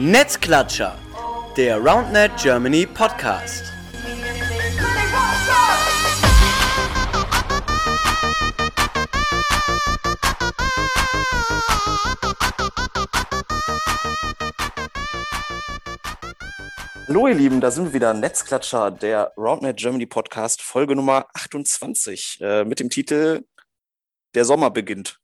Netzklatscher, der RoundNet Germany Podcast. Hallo ihr Lieben, da sind wir wieder, Netzklatscher, der RoundNet Germany Podcast, Folge Nummer 28 äh, mit dem Titel Der Sommer beginnt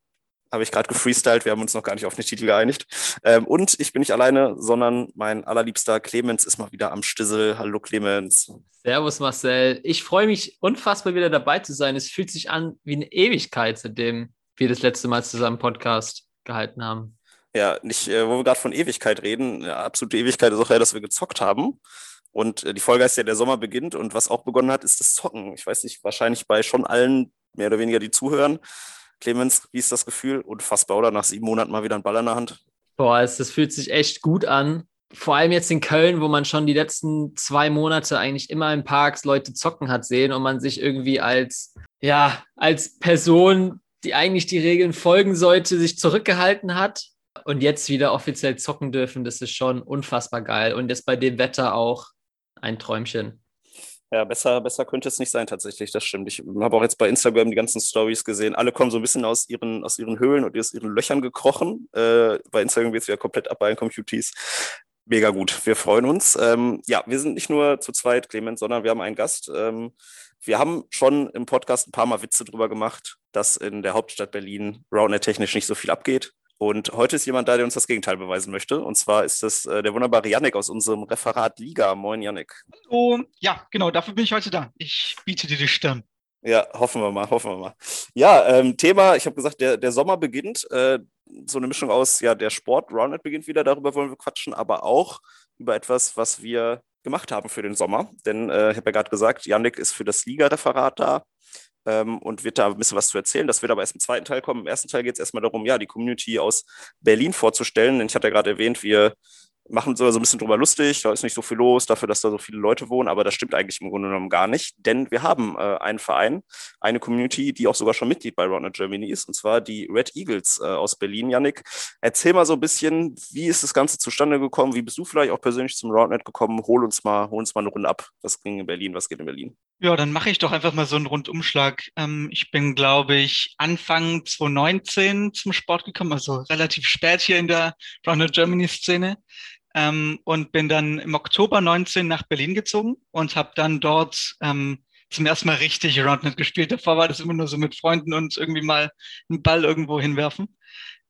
habe ich gerade gefreestylt. Wir haben uns noch gar nicht auf den Titel geeinigt. Ähm, und ich bin nicht alleine, sondern mein allerliebster Clemens ist mal wieder am Stissel. Hallo Clemens. Servus Marcel. Ich freue mich unfassbar wieder dabei zu sein. Es fühlt sich an wie eine Ewigkeit, seitdem wir das letzte Mal zusammen Podcast gehalten haben. Ja, nicht, äh, wo wir gerade von Ewigkeit reden. Ja, absolute Ewigkeit ist auch ja, dass wir gezockt haben. Und äh, die Folge heißt ja, der Sommer beginnt. Und was auch begonnen hat, ist das Zocken. Ich weiß nicht, wahrscheinlich bei schon allen, mehr oder weniger, die zuhören. Clemens, wie ist das Gefühl? Unfassbar, oder? Nach sieben Monaten mal wieder ein Ball in der Hand. Boah, es, das fühlt sich echt gut an. Vor allem jetzt in Köln, wo man schon die letzten zwei Monate eigentlich immer in Parks Leute zocken hat sehen und man sich irgendwie als, ja, als Person, die eigentlich die Regeln folgen sollte, sich zurückgehalten hat und jetzt wieder offiziell zocken dürfen, das ist schon unfassbar geil. Und jetzt bei dem Wetter auch ein Träumchen. Ja, besser, besser könnte es nicht sein, tatsächlich. Das stimmt. Ich habe auch jetzt bei Instagram die ganzen Stories gesehen. Alle kommen so ein bisschen aus ihren, aus ihren Höhlen und aus ihren Löchern gekrochen. Äh, bei Instagram geht es wieder komplett ab bei den Communities. Mega gut. Wir freuen uns. Ähm, ja, wir sind nicht nur zu zweit, Clemens, sondern wir haben einen Gast. Ähm, wir haben schon im Podcast ein paar Mal Witze drüber gemacht, dass in der Hauptstadt Berlin Roundnet technisch nicht so viel abgeht. Und heute ist jemand da, der uns das Gegenteil beweisen möchte. Und zwar ist das äh, der wunderbare Yannick aus unserem Referat Liga. Moin, Yannick. Hallo. Ja, genau, dafür bin ich heute da. Ich biete dir die Stirn. Ja, hoffen wir mal, hoffen wir mal. Ja, ähm, Thema, ich habe gesagt, der, der Sommer beginnt. Äh, so eine Mischung aus, ja, der Sport, Roundnet beginnt wieder, darüber wollen wir quatschen, aber auch über etwas, was wir gemacht haben für den Sommer. Denn äh, ich habe ja gerade gesagt, Yannick ist für das Liga-Referat da ähm, und wird da ein bisschen was zu erzählen. Das wird aber erst im zweiten Teil kommen. Im ersten Teil geht es erstmal darum, ja, die Community aus Berlin vorzustellen. Denn ich hatte ja gerade erwähnt, wir machen so ein bisschen drüber lustig, da ist nicht so viel los dafür, dass da so viele Leute wohnen, aber das stimmt eigentlich im Grunde genommen gar nicht, denn wir haben äh, einen Verein, eine Community, die auch sogar schon Mitglied bei Roundnet Germany ist, und zwar die Red Eagles äh, aus Berlin. Yannick, erzähl mal so ein bisschen, wie ist das Ganze zustande gekommen, wie bist du vielleicht auch persönlich zum Roundnet gekommen, hol uns mal, hol uns mal eine Runde ab, was ging in Berlin, was geht in Berlin? Ja, dann mache ich doch einfach mal so einen Rundumschlag. Ähm, ich bin, glaube ich, Anfang 2019 zum Sport gekommen, also relativ spät hier in der Roundnet Germany Szene ähm, und bin dann im Oktober 19 nach Berlin gezogen und habe dann dort ähm, zum ersten Mal richtig Roundnet gespielt. Davor war das immer nur so mit Freunden und irgendwie mal einen Ball irgendwo hinwerfen.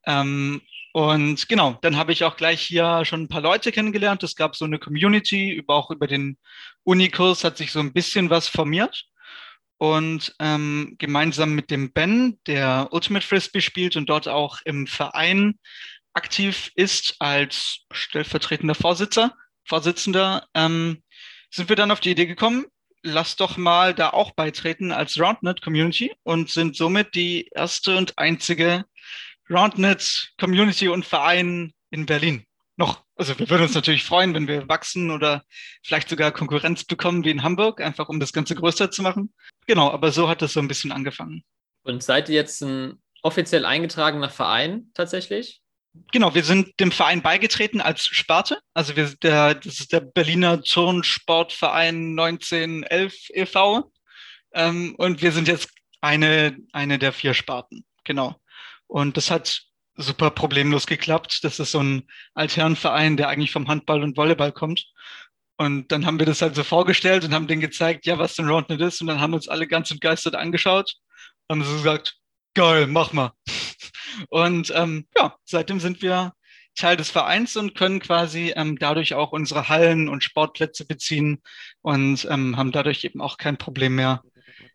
Ähm, und genau, dann habe ich auch gleich hier schon ein paar Leute kennengelernt. Es gab so eine Community, über, auch über den Unikurs hat sich so ein bisschen was formiert. Und ähm, gemeinsam mit dem Ben, der Ultimate Frisbee spielt und dort auch im Verein aktiv ist als stellvertretender Vorsitzer, Vorsitzender, ähm, sind wir dann auf die Idee gekommen, lass doch mal da auch beitreten als Roundnet Community und sind somit die erste und einzige Roundnet Community und Verein in Berlin. Noch. Also wir würden uns natürlich freuen, wenn wir wachsen oder vielleicht sogar Konkurrenz bekommen wie in Hamburg, einfach um das Ganze größer zu machen. Genau, aber so hat es so ein bisschen angefangen. Und seid ihr jetzt ein offiziell eingetragener Verein tatsächlich? Genau, wir sind dem Verein beigetreten als Sparte. Also wir, der, das ist der Berliner Turnsportverein 1911 e.V. Ähm, und wir sind jetzt eine, eine der vier Sparten. Genau. Und das hat super problemlos geklappt. Das ist so ein Altherrenverein, der eigentlich vom Handball und Volleyball kommt. Und dann haben wir das halt so vorgestellt und haben denen gezeigt, ja, was denn Roundnet ist. Und dann haben uns alle ganz entgeistert angeschaut. Haben so gesagt, geil, mach mal. Und ähm, ja, seitdem sind wir Teil des Vereins und können quasi ähm, dadurch auch unsere Hallen und Sportplätze beziehen und ähm, haben dadurch eben auch kein Problem mehr,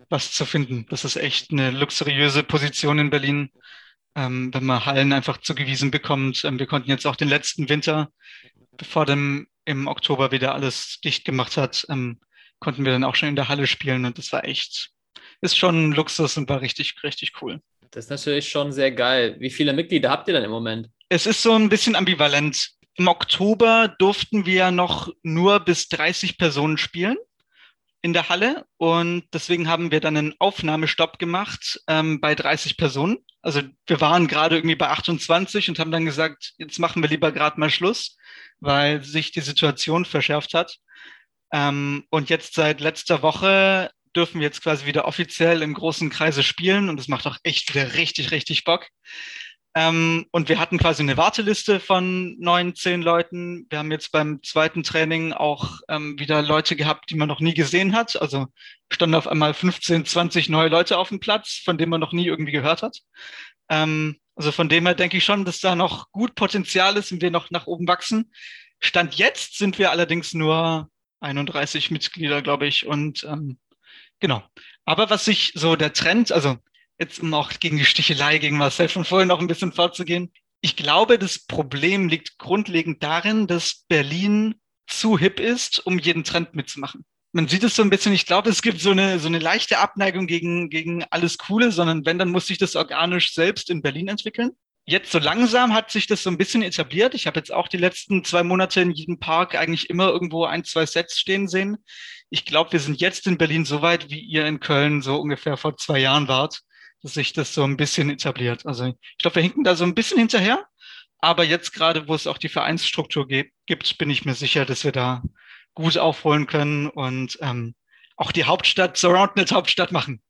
was zu finden. Das ist echt eine luxuriöse Position in Berlin, ähm, wenn man Hallen einfach zugewiesen bekommt. Ähm, wir konnten jetzt auch den letzten Winter, bevor dem im Oktober wieder alles dicht gemacht hat, ähm, konnten wir dann auch schon in der Halle spielen und das war echt, ist schon ein Luxus und war richtig, richtig cool. Das ist natürlich schon sehr geil. Wie viele Mitglieder habt ihr denn im Moment? Es ist so ein bisschen ambivalent. Im Oktober durften wir noch nur bis 30 Personen spielen in der Halle und deswegen haben wir dann einen Aufnahmestopp gemacht ähm, bei 30 Personen Also wir waren gerade irgendwie bei 28 und haben dann gesagt, jetzt machen wir lieber gerade mal Schluss, weil sich die Situation verschärft hat. Ähm, und jetzt seit letzter Woche dürfen wir jetzt quasi wieder offiziell im großen Kreise spielen und es macht auch echt wieder richtig, richtig Bock. Ähm, und wir hatten quasi eine Warteliste von neun, zehn Leuten. Wir haben jetzt beim zweiten Training auch ähm, wieder Leute gehabt, die man noch nie gesehen hat. Also standen auf einmal 15, 20 neue Leute auf dem Platz, von denen man noch nie irgendwie gehört hat. Ähm, also von dem her denke ich schon, dass da noch gut Potenzial ist und wir noch nach oben wachsen. Stand jetzt sind wir allerdings nur 31 Mitglieder, glaube ich. Und ähm, genau. Aber was sich so der Trend, also jetzt um auch gegen die Stichelei gegen Marcel von vorhin noch ein bisschen vorzugehen. Ich glaube, das Problem liegt grundlegend darin, dass Berlin zu hip ist, um jeden Trend mitzumachen. Man sieht es so ein bisschen, ich glaube, es gibt so eine, so eine leichte Abneigung gegen, gegen alles Coole, sondern wenn, dann muss sich das organisch selbst in Berlin entwickeln. Jetzt so langsam hat sich das so ein bisschen etabliert. Ich habe jetzt auch die letzten zwei Monate in jedem Park eigentlich immer irgendwo ein, zwei Sets stehen sehen. Ich glaube, wir sind jetzt in Berlin so weit, wie ihr in Köln so ungefähr vor zwei Jahren wart dass sich das so ein bisschen etabliert. Also ich glaube, wir hinken da so ein bisschen hinterher. Aber jetzt gerade, wo es auch die Vereinsstruktur gibt, bin ich mir sicher, dass wir da gut aufholen können und ähm, auch die Hauptstadt Surroundnet Hauptstadt machen.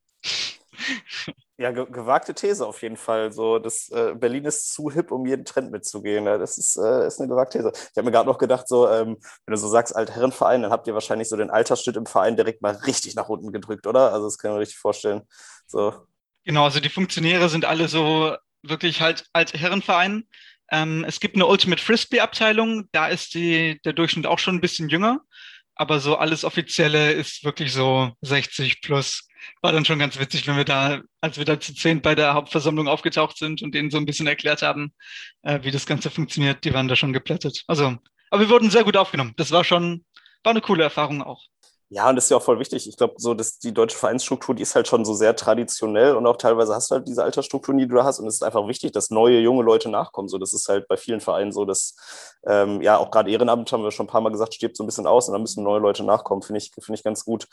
Ja, ge gewagte These auf jeden Fall. So, das, äh, Berlin ist zu hip, um jeden Trend mitzugehen. Ja, das ist, äh, ist eine gewagte These. Ich habe mir gerade noch gedacht, so, ähm, wenn du so sagst, Altherrenverein, dann habt ihr wahrscheinlich so den Altersschnitt im Verein direkt mal richtig nach unten gedrückt, oder? Also das kann ich mir richtig vorstellen. So, Genau, also die Funktionäre sind alle so wirklich halt als Herrenverein. Ähm, es gibt eine Ultimate Frisbee-Abteilung, da ist die, der Durchschnitt auch schon ein bisschen jünger, aber so alles Offizielle ist wirklich so 60 plus. War dann schon ganz witzig, wenn wir da, als wir da zu zehn bei der Hauptversammlung aufgetaucht sind und denen so ein bisschen erklärt haben, äh, wie das Ganze funktioniert, die waren da schon geplättet. Also, aber wir wurden sehr gut aufgenommen. Das war schon, war eine coole Erfahrung auch. Ja, und das ist ja auch voll wichtig. Ich glaube, so dass die deutsche Vereinsstruktur, die ist halt schon so sehr traditionell und auch teilweise hast du halt diese Altersstrukturen, die du da hast. Und es ist einfach wichtig, dass neue, junge Leute nachkommen. So, das ist halt bei vielen Vereinen so, dass ähm, ja auch gerade Ehrenamt haben wir schon ein paar Mal gesagt, stirbt so ein bisschen aus und dann müssen neue Leute nachkommen. Finde ich, finde ich ganz gut.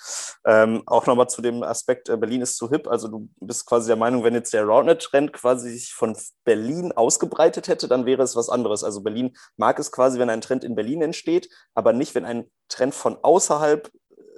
Ähm, auch nochmal zu dem Aspekt, äh, Berlin ist zu hip. Also du bist quasi der Meinung, wenn jetzt der Roundnet-Trend quasi sich von Berlin ausgebreitet hätte, dann wäre es was anderes. Also Berlin mag es quasi, wenn ein Trend in Berlin entsteht, aber nicht, wenn ein Trend von außerhalb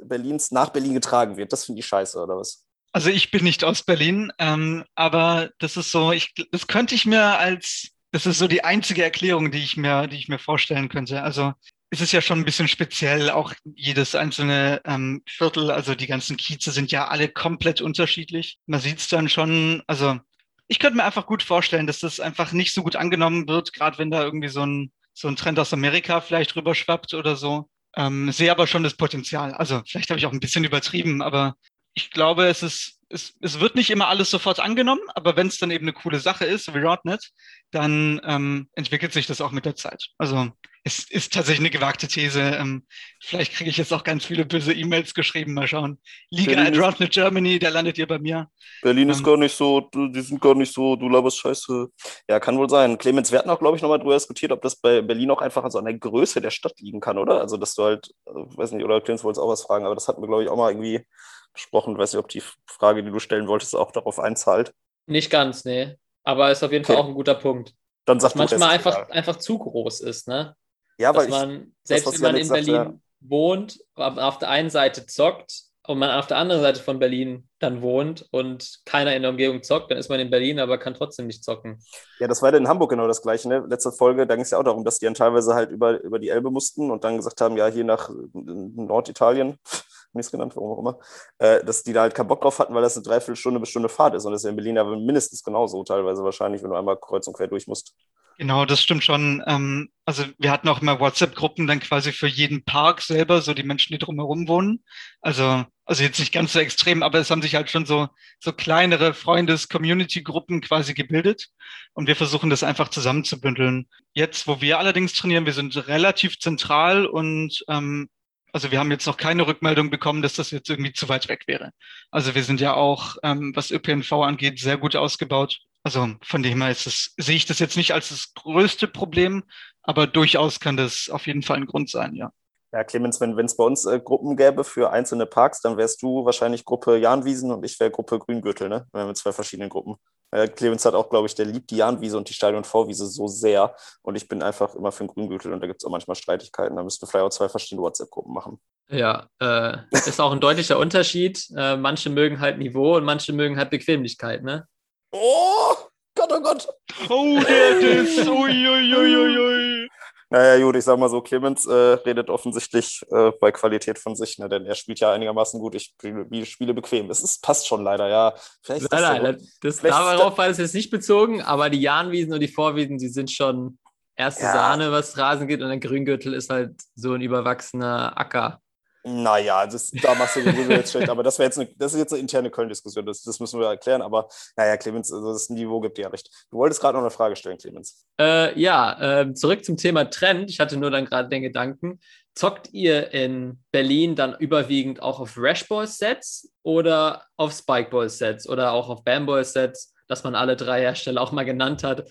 Berlins nach Berlin getragen wird. Das finde ich scheiße, oder was? Also ich bin nicht aus Berlin, ähm, aber das ist so, ich, das könnte ich mir als, das ist so die einzige Erklärung, die ich mir, die ich mir vorstellen könnte. Also es ist ja schon ein bisschen speziell, auch jedes einzelne ähm, Viertel, also die ganzen Kieze sind ja alle komplett unterschiedlich. Man sieht es dann schon, also ich könnte mir einfach gut vorstellen, dass das einfach nicht so gut angenommen wird, gerade wenn da irgendwie so ein, so ein Trend aus Amerika vielleicht rüberschwappt oder so. Ähm, sehe aber schon das Potenzial. Also vielleicht habe ich auch ein bisschen übertrieben, aber ich glaube, es ist, es, es wird nicht immer alles sofort angenommen, aber wenn es dann eben eine coole Sache ist, wie Rodnet, dann ähm, entwickelt sich das auch mit der Zeit. Also es ist tatsächlich eine gewagte These. Ähm, vielleicht kriege ich jetzt auch ganz viele böse E-Mails geschrieben. Mal schauen. Liga at Rodnet Germany, da landet ihr bei mir. Berlin ist ähm, gar nicht so, die sind gar nicht so, du laberst scheiße. Ja, kann wohl sein. Clemens, wir hatten auch, glaube ich, nochmal drüber diskutiert, ob das bei Berlin auch einfach so an der Größe der Stadt liegen kann, oder? Also, dass du halt, äh, weiß nicht, oder Clemens wollte auch was fragen, aber das hatten wir, glaube ich, auch mal irgendwie besprochen. Ich weiß nicht, ob die Frage, die du stellen wolltest, auch darauf einzahlt. Nicht ganz, nee. Aber ist auf jeden okay. Fall auch ein guter Punkt. Dann sagt manchmal einfach, einfach zu groß ist, ne? Ja, weil Dass man, ich, selbst das, wenn man in Berlin ja. wohnt, auf der einen Seite zockt und man auf der anderen Seite von Berlin dann wohnt und keiner in der Umgebung zockt, dann ist man in Berlin, aber kann trotzdem nicht zocken. Ja, das war ja in Hamburg genau das Gleiche. Ne? Letzte Folge, da ging es ja auch darum, dass die dann teilweise halt über, über die Elbe mussten und dann gesagt haben, ja, hier nach Norditalien nichts genannt, warum auch immer, äh, dass die da halt keinen Bock drauf hatten, weil das eine Dreiviertelstunde bis Stunde Fahrt ist. Und das ist ja in Berlin aber mindestens genauso teilweise wahrscheinlich, wenn du einmal kreuz und quer durch musst. Genau, das stimmt schon. Ähm, also wir hatten auch immer WhatsApp-Gruppen dann quasi für jeden Park selber, so die Menschen, die drumherum wohnen. Also, also jetzt nicht ganz so extrem, aber es haben sich halt schon so, so kleinere Freundes-Community-Gruppen quasi gebildet. Und wir versuchen das einfach zusammenzubündeln. Jetzt, wo wir allerdings trainieren, wir sind relativ zentral und ähm, also wir haben jetzt noch keine Rückmeldung bekommen, dass das jetzt irgendwie zu weit weg wäre. Also wir sind ja auch, ähm, was ÖPNV angeht, sehr gut ausgebaut. Also von dem her ist es, sehe ich das jetzt nicht als das größte Problem, aber durchaus kann das auf jeden Fall ein Grund sein, ja. Ja, Clemens, wenn es bei uns äh, Gruppen gäbe für einzelne Parks, dann wärst du wahrscheinlich Gruppe Jahnwiesen und ich wäre Gruppe Grüngürtel, ne? Wir haben zwei verschiedene Gruppen. Äh, Clemens hat auch, glaube ich, der liebt die Jahnwiese und die Stadion Vorwiese so sehr. Und ich bin einfach immer für den Grüngürtel und da gibt es auch manchmal Streitigkeiten. Da müssten vielleicht auch zwei verschiedene WhatsApp-Gruppen machen. Ja, äh, ist auch ein deutlicher Unterschied. Äh, manche mögen halt Niveau und manche mögen halt Bequemlichkeit, ne? Oh, Gott, oh Gott. Oh, der Diss. Uiuiuiui. Naja, gut, ich sag mal so, Clemens äh, redet offensichtlich äh, bei Qualität von sich, ne, denn er spielt ja einigermaßen gut. Ich spiele, spiele bequem. Es ist, passt schon leider, ja. Vielleicht ist nein, das, das darauf war es jetzt nicht bezogen, aber die Jahnwiesen und die Vorwiesen, die sind schon erste ja. Sahne, was Rasen geht, und der Grüngürtel ist halt so ein überwachsener Acker. Naja, das, da machst du den jetzt schlecht, aber das, jetzt eine, das ist jetzt eine interne Köln-Diskussion, das, das, müssen wir erklären, aber naja, Clemens, also das Niveau gibt dir ja recht. Du wolltest gerade noch eine Frage stellen, Clemens. Äh, ja, äh, zurück zum Thema Trend. Ich hatte nur dann gerade den Gedanken, zockt ihr in Berlin dann überwiegend auch auf Rashball-Sets oder auf Spikeball-Sets oder auch auf Bamball-Sets? dass man alle drei Hersteller auch mal genannt hat.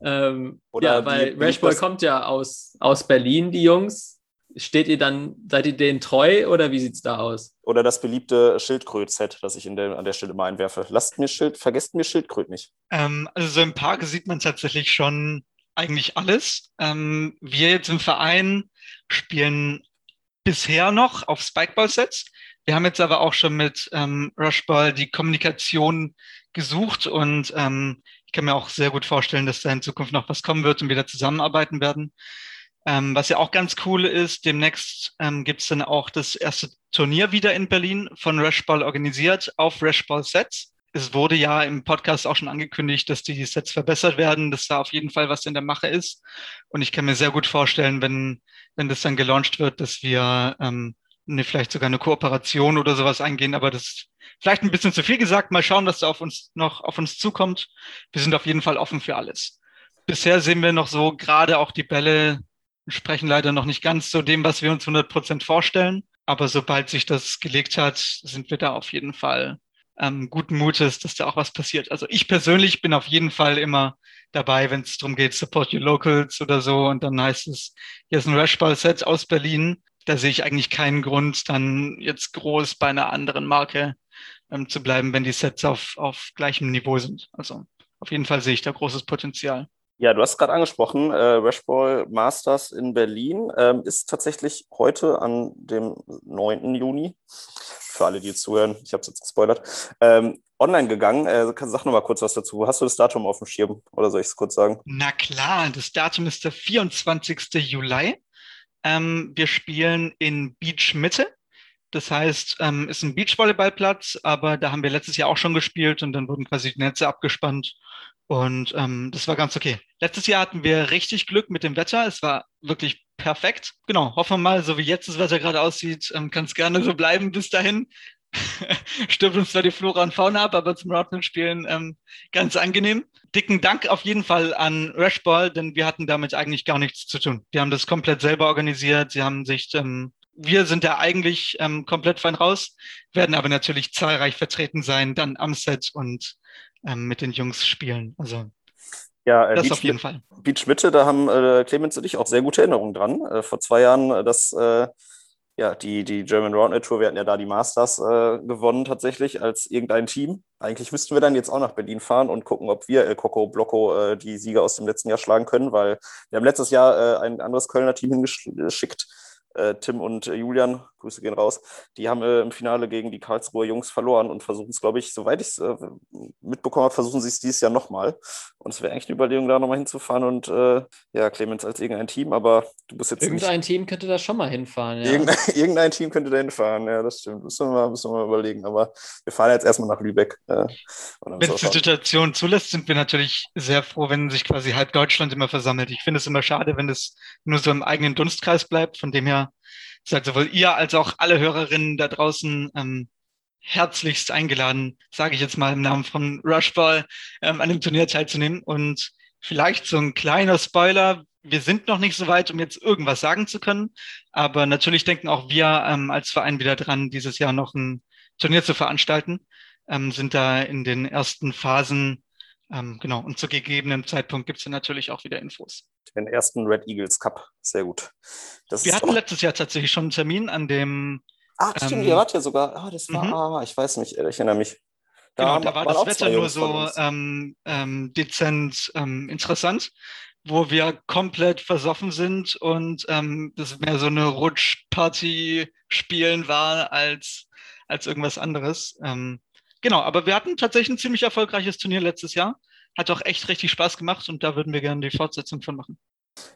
Ähm, ja, weil Rashball kommt ja aus, aus Berlin, die Jungs. Steht ihr dann, seid ihr denen treu oder wie sieht es da aus? Oder das beliebte Schildkröt-Set, das ich in der, an der Stelle mal einwerfe. Lasst mir Schild, vergesst mir Schildkröt nicht. Ähm, also so im Park sieht man tatsächlich schon eigentlich alles. Ähm, wir jetzt im Verein spielen bisher noch auf Spikeball-Sets. Wir haben jetzt aber auch schon mit ähm, Rushball die Kommunikation gesucht und ähm, ich kann mir auch sehr gut vorstellen, dass da in Zukunft noch was kommen wird und wir da zusammenarbeiten werden. Ähm, was ja auch ganz cool ist, demnächst ähm, gibt es dann auch das erste Turnier wieder in Berlin von Rashball organisiert auf Rashball Sets. Es wurde ja im Podcast auch schon angekündigt, dass die Sets verbessert werden, dass da auf jeden Fall was in der Mache ist. Und ich kann mir sehr gut vorstellen, wenn, wenn das dann gelauncht wird, dass wir ähm, ne, vielleicht sogar eine Kooperation oder sowas eingehen, aber das ist vielleicht ein bisschen zu viel gesagt. Mal schauen, was da auf uns noch auf uns zukommt. Wir sind auf jeden Fall offen für alles. Bisher sehen wir noch so gerade auch die Bälle sprechen leider noch nicht ganz so dem, was wir uns 100 Prozent vorstellen. Aber sobald sich das gelegt hat, sind wir da auf jeden Fall ähm, guten Mutes, dass da auch was passiert. Also ich persönlich bin auf jeden Fall immer dabei, wenn es darum geht, Support Your Locals oder so. Und dann heißt es, hier ist ein Rashball-Set aus Berlin. Da sehe ich eigentlich keinen Grund, dann jetzt groß bei einer anderen Marke ähm, zu bleiben, wenn die Sets auf, auf gleichem Niveau sind. Also auf jeden Fall sehe ich da großes Potenzial. Ja, du hast gerade angesprochen, äh, Rashball Masters in Berlin ähm, ist tatsächlich heute an dem 9. Juni, für alle, die zuhören, ich habe es jetzt gespoilert, ähm, online gegangen. Äh, sag noch mal kurz was dazu. Hast du das Datum auf dem Schirm oder soll ich es kurz sagen? Na klar, das Datum ist der 24. Juli. Ähm, wir spielen in Beach Mitte. Das heißt, ähm, ist ein Beachvolleyballplatz, aber da haben wir letztes Jahr auch schon gespielt und dann wurden quasi die Netze abgespannt und ähm, das war ganz okay. Letztes Jahr hatten wir richtig Glück mit dem Wetter. Es war wirklich perfekt. Genau, hoffen wir mal, so wie jetzt das Wetter gerade aussieht, ähm, kann es gerne so bleiben bis dahin. Stirbt uns zwar die Flora und Fauna ab, aber zum Rodman-Spielen ähm, ganz angenehm. Dicken Dank auf jeden Fall an Rashball, denn wir hatten damit eigentlich gar nichts zu tun. Die haben das komplett selber organisiert. Sie haben sich, ähm, wir sind da eigentlich ähm, komplett fein raus, werden aber natürlich zahlreich vertreten sein, dann am Set und ähm, mit den Jungs spielen. Also ja, äh, das Beach, auf jeden Fall. Beach Mitte, da haben äh, Clemens und ich auch sehr gute Erinnerungen dran. Äh, vor zwei Jahren, äh, das, äh, ja, die, die German Roundnet Tour, wir hatten ja da die Masters äh, gewonnen tatsächlich als irgendein Team. Eigentlich müssten wir dann jetzt auch nach Berlin fahren und gucken, ob wir El Coco Blocco die Sieger aus dem letzten Jahr schlagen können, weil wir haben letztes Jahr ein anderes Kölner Team hingeschickt, Tim und äh, Julian, Grüße gehen raus, die haben äh, im Finale gegen die Karlsruher Jungs verloren und versuchen es, glaube ich, soweit ich es äh, mitbekommen habe, versuchen sie es dieses Jahr nochmal. Und es wäre eigentlich eine Überlegung, da nochmal hinzufahren und äh, ja, Clemens als irgendein Team, aber du bist jetzt. Irgendein nicht, Team könnte da schon mal hinfahren, ja. Irgendein, irgendein, Team könnte da hinfahren, ja, das stimmt. Müssen wir mal, müssen wir mal überlegen. Aber wir fahren jetzt erstmal nach Lübeck. Äh, wenn es die Situation zulässt, sind wir natürlich sehr froh, wenn sich quasi halb Deutschland immer versammelt. Ich finde es immer schade, wenn es nur so im eigenen Dunstkreis bleibt. Von dem her seid sowohl ihr als auch alle Hörerinnen da draußen ähm, herzlichst eingeladen, sage ich jetzt mal im Namen von Rushball, ähm, an dem Turnier teilzunehmen. Und vielleicht so ein kleiner Spoiler. Wir sind noch nicht so weit, um jetzt irgendwas sagen zu können. Aber natürlich denken auch wir ähm, als Verein wieder dran, dieses Jahr noch ein Turnier zu veranstalten. Ähm, sind da in den ersten Phasen. Ähm, genau. Und zu gegebenem Zeitpunkt gibt es natürlich auch wieder Infos den ersten Red Eagles Cup. Sehr gut. Das Wir hatten letztes Jahr tatsächlich schon einen Termin an dem. Ah, stimmt, ähm, ihr wart ja sogar. Ah, das war, mhm. ah, ich weiß nicht, ich erinnere mich. Da, genau, da war das Wetter nur so ähm, ähm, dezent ähm, interessant, wo wir komplett versoffen sind und ähm, das mehr so eine Rutschparty spielen war als, als irgendwas anderes. Ähm, genau, aber wir hatten tatsächlich ein ziemlich erfolgreiches Turnier letztes Jahr. Hat auch echt richtig Spaß gemacht und da würden wir gerne die Fortsetzung von machen.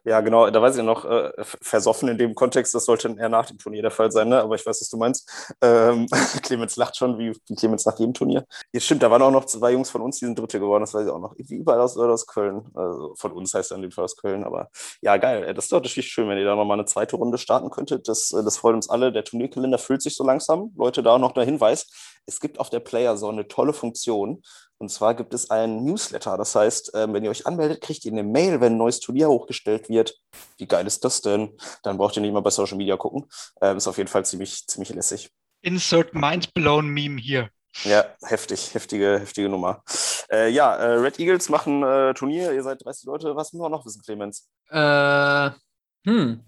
Ja, genau, da weiß ich noch, äh, versoffen in dem Kontext, das sollte eher nach dem Turnier der Fall sein, ne? aber ich weiß, was du meinst. Ähm, Clemens lacht schon, wie, wie Clemens nach jedem Turnier. Jetzt stimmt, da waren auch noch zwei Jungs von uns, die sind Dritte geworden, das weiß ich auch noch. Irgendwie überall aus, aus Köln. Also von uns heißt er in dem Fall aus Köln, aber ja, geil. Das ist doch natürlich schön, wenn ihr da nochmal eine zweite Runde starten könntet. Das, äh, das freut uns alle. Der Turnierkalender füllt sich so langsam. Leute, da noch der Hinweis. Es gibt auf der Player so eine tolle Funktion, und zwar gibt es einen Newsletter. Das heißt, ähm, wenn ihr euch anmeldet, kriegt ihr eine Mail, wenn ein neues Turnier hochgestellt wird. Wie geil ist das denn? Dann braucht ihr nicht mal bei Social Media gucken. Ähm, ist auf jeden Fall ziemlich, ziemlich lässig. Insert Mindblown Meme hier. Ja, heftig, heftige, heftige Nummer. Äh, ja, äh, Red Eagles machen äh, Turnier. Ihr seid 30 Leute. Was müssen wir noch wissen, Clemens? Äh, hm.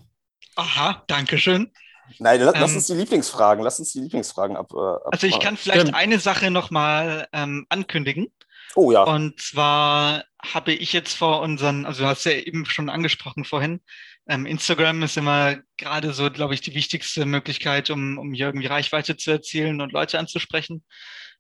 Aha, danke schön. Nein, lass, ähm, lass uns die Lieblingsfragen, lass uns die Lieblingsfragen ab. Äh, ab also ich kann vielleicht Stimmt. eine Sache nochmal ähm, ankündigen. Oh ja. Und zwar habe ich jetzt vor unseren, also du hast ja eben schon angesprochen vorhin, ähm, Instagram ist immer gerade so, glaube ich, die wichtigste Möglichkeit, um, um hier irgendwie Reichweite zu erzielen und Leute anzusprechen.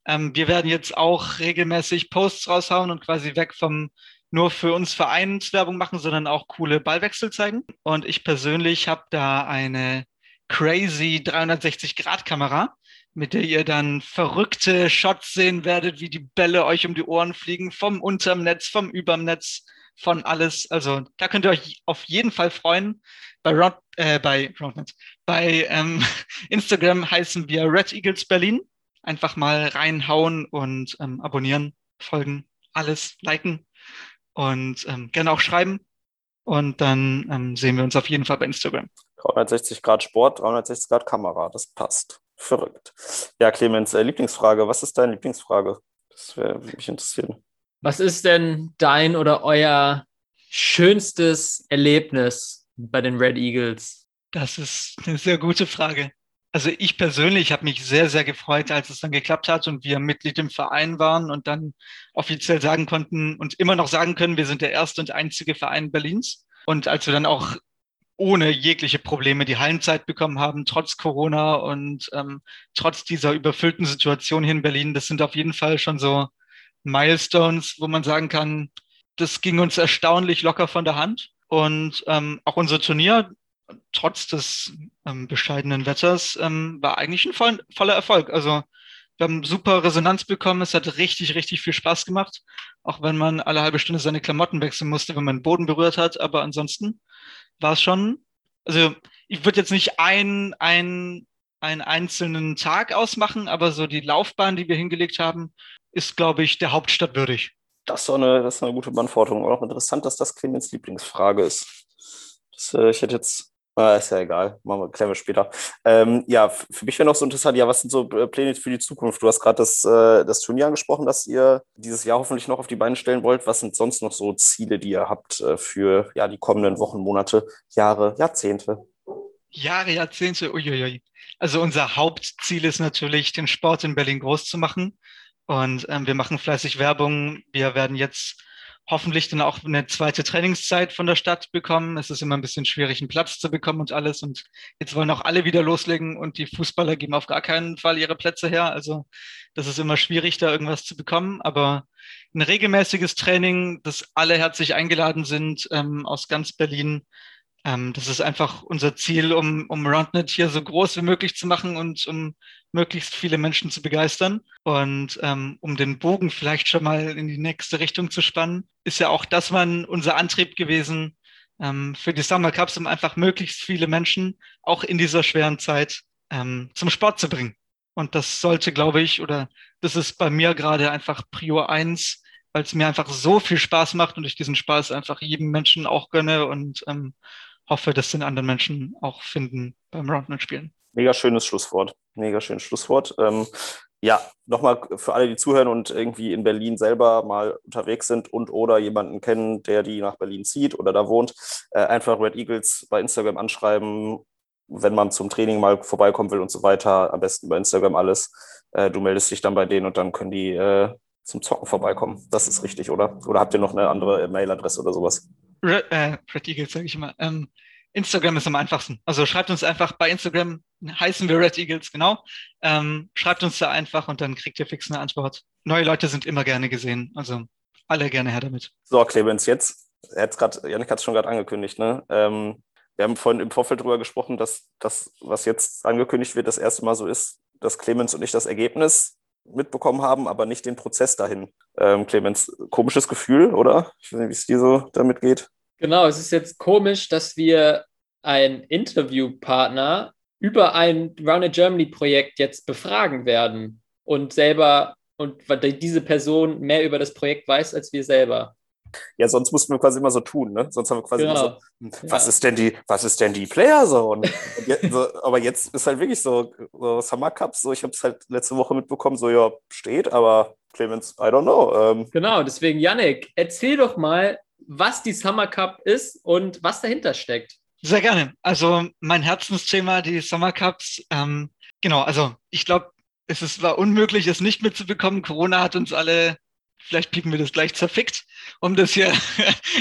Ähm, wir werden jetzt auch regelmäßig Posts raushauen und quasi weg vom nur für uns Vereinswerbung machen, sondern auch coole Ballwechsel zeigen. Und ich persönlich habe da eine crazy 360-Grad-Kamera, mit der ihr dann verrückte Shots sehen werdet, wie die Bälle euch um die Ohren fliegen, vom unterm Netz, vom überm Netz, von alles. Also da könnt ihr euch auf jeden Fall freuen. Bei, Rod, äh, bei, Rodnet, bei ähm, Instagram heißen wir Red Eagles Berlin. Einfach mal reinhauen und ähm, abonnieren, folgen, alles liken und ähm, gerne auch schreiben. Und dann ähm, sehen wir uns auf jeden Fall bei Instagram. 360 Grad Sport, 360 Grad Kamera, das passt. Verrückt. Ja, Clemens, äh, Lieblingsfrage. Was ist deine Lieblingsfrage? Das würde mich interessieren. Was ist denn dein oder euer schönstes Erlebnis bei den Red Eagles? Das ist eine sehr gute Frage. Also ich persönlich habe mich sehr, sehr gefreut, als es dann geklappt hat und wir Mitglied im Verein waren und dann offiziell sagen konnten und immer noch sagen können, wir sind der erste und einzige Verein Berlins. Und als wir dann auch ohne jegliche Probleme die Hallenzeit bekommen haben, trotz Corona und ähm, trotz dieser überfüllten Situation hier in Berlin. Das sind auf jeden Fall schon so Milestones, wo man sagen kann, das ging uns erstaunlich locker von der Hand. Und ähm, auch unser Turnier, trotz des ähm, bescheidenen Wetters, ähm, war eigentlich ein voll, voller Erfolg. Also wir haben super Resonanz bekommen. Es hat richtig, richtig viel Spaß gemacht. Auch wenn man alle halbe Stunde seine Klamotten wechseln musste, wenn man den Boden berührt hat. Aber ansonsten war es schon, also ich würde jetzt nicht ein, ein, einen einzelnen Tag ausmachen, aber so die Laufbahn, die wir hingelegt haben, ist, glaube ich, der Hauptstadt würdig. Das ist, eine, das ist eine gute Beantwortung. Auch interessant, dass das Clemens Lieblingsfrage ist. Das, äh, ich hätte jetzt Ah, ist ja egal, machen wir, klären wir später. Ähm, ja, für mich wäre noch so interessant, ja, was sind so äh, Pläne für die Zukunft? Du hast gerade das, äh, das Turnier angesprochen, das ihr dieses Jahr hoffentlich noch auf die Beine stellen wollt. Was sind sonst noch so Ziele, die ihr habt äh, für ja, die kommenden Wochen, Monate, Jahre, Jahrzehnte? Jahre, Jahrzehnte, uiuiui. Also unser Hauptziel ist natürlich, den Sport in Berlin groß zu machen. Und ähm, wir machen fleißig Werbung. Wir werden jetzt hoffentlich dann auch eine zweite Trainingszeit von der Stadt bekommen. Es ist immer ein bisschen schwierig, einen Platz zu bekommen und alles. Und jetzt wollen auch alle wieder loslegen und die Fußballer geben auf gar keinen Fall ihre Plätze her. Also das ist immer schwierig, da irgendwas zu bekommen. Aber ein regelmäßiges Training, das alle herzlich eingeladen sind ähm, aus ganz Berlin, ähm, das ist einfach unser Ziel, um, um RoundNet hier so groß wie möglich zu machen und um möglichst viele Menschen zu begeistern. Und ähm, um den Bogen vielleicht schon mal in die nächste Richtung zu spannen, ist ja auch das man unser Antrieb gewesen ähm, für die Summer Cups, um einfach möglichst viele Menschen auch in dieser schweren Zeit ähm, zum Sport zu bringen. Und das sollte, glaube ich, oder das ist bei mir gerade einfach Prior eins, weil es mir einfach so viel Spaß macht und ich diesen Spaß einfach jedem Menschen auch gönne und ähm, hoffe, dass den anderen Menschen auch finden beim Roundnet spielen. Mega schönes Schlusswort. Mega schönes Schlusswort. Ähm, ja, nochmal für alle, die zuhören und irgendwie in Berlin selber mal unterwegs sind und oder jemanden kennen, der die nach Berlin zieht oder da wohnt, äh, einfach Red Eagles bei Instagram anschreiben, wenn man zum Training mal vorbeikommen will und so weiter, am besten bei Instagram alles. Äh, du meldest dich dann bei denen und dann können die äh, zum Zocken vorbeikommen. Das ist richtig, oder? Oder habt ihr noch eine andere Mailadresse oder sowas? Red, äh, Red Eagles, sage ich immer. Ähm, Instagram ist am einfachsten. Also schreibt uns einfach bei Instagram, heißen wir Red Eagles, genau. Ähm, schreibt uns da einfach und dann kriegt ihr fix eine Antwort. Neue Leute sind immer gerne gesehen. Also alle gerne her damit. So, Clemens, jetzt, jetzt grad, Janik hat es schon gerade angekündigt, ne? Ähm, wir haben vorhin im Vorfeld darüber gesprochen, dass das, was jetzt angekündigt wird, das erste Mal so ist, dass Clemens und ich das Ergebnis mitbekommen haben, aber nicht den Prozess dahin. Ähm, Clemens, komisches Gefühl, oder? Ich weiß nicht, wie es dir so damit geht. Genau, es ist jetzt komisch, dass wir einen Interviewpartner über ein Rounded Germany Projekt jetzt befragen werden und selber und diese Person mehr über das Projekt weiß als wir selber. Ja, sonst mussten wir quasi immer so tun, ne? Sonst haben wir quasi genau. immer so, hm, was ja. ist denn die, was ist denn die Player Zone? so, aber jetzt ist halt wirklich so, so Summer Cups, so ich habe es halt letzte Woche mitbekommen, so ja, steht, aber Clemens, I don't know. Ähm. Genau, deswegen, Yannick, erzähl doch mal, was die Summer Cup ist und was dahinter steckt. Sehr gerne. Also mein Herzensthema, die Summer Cups. Ähm, genau, also ich glaube, es ist, war unmöglich, es nicht mitzubekommen. Corona hat uns alle vielleicht piepen wir das gleich zerfickt, um das hier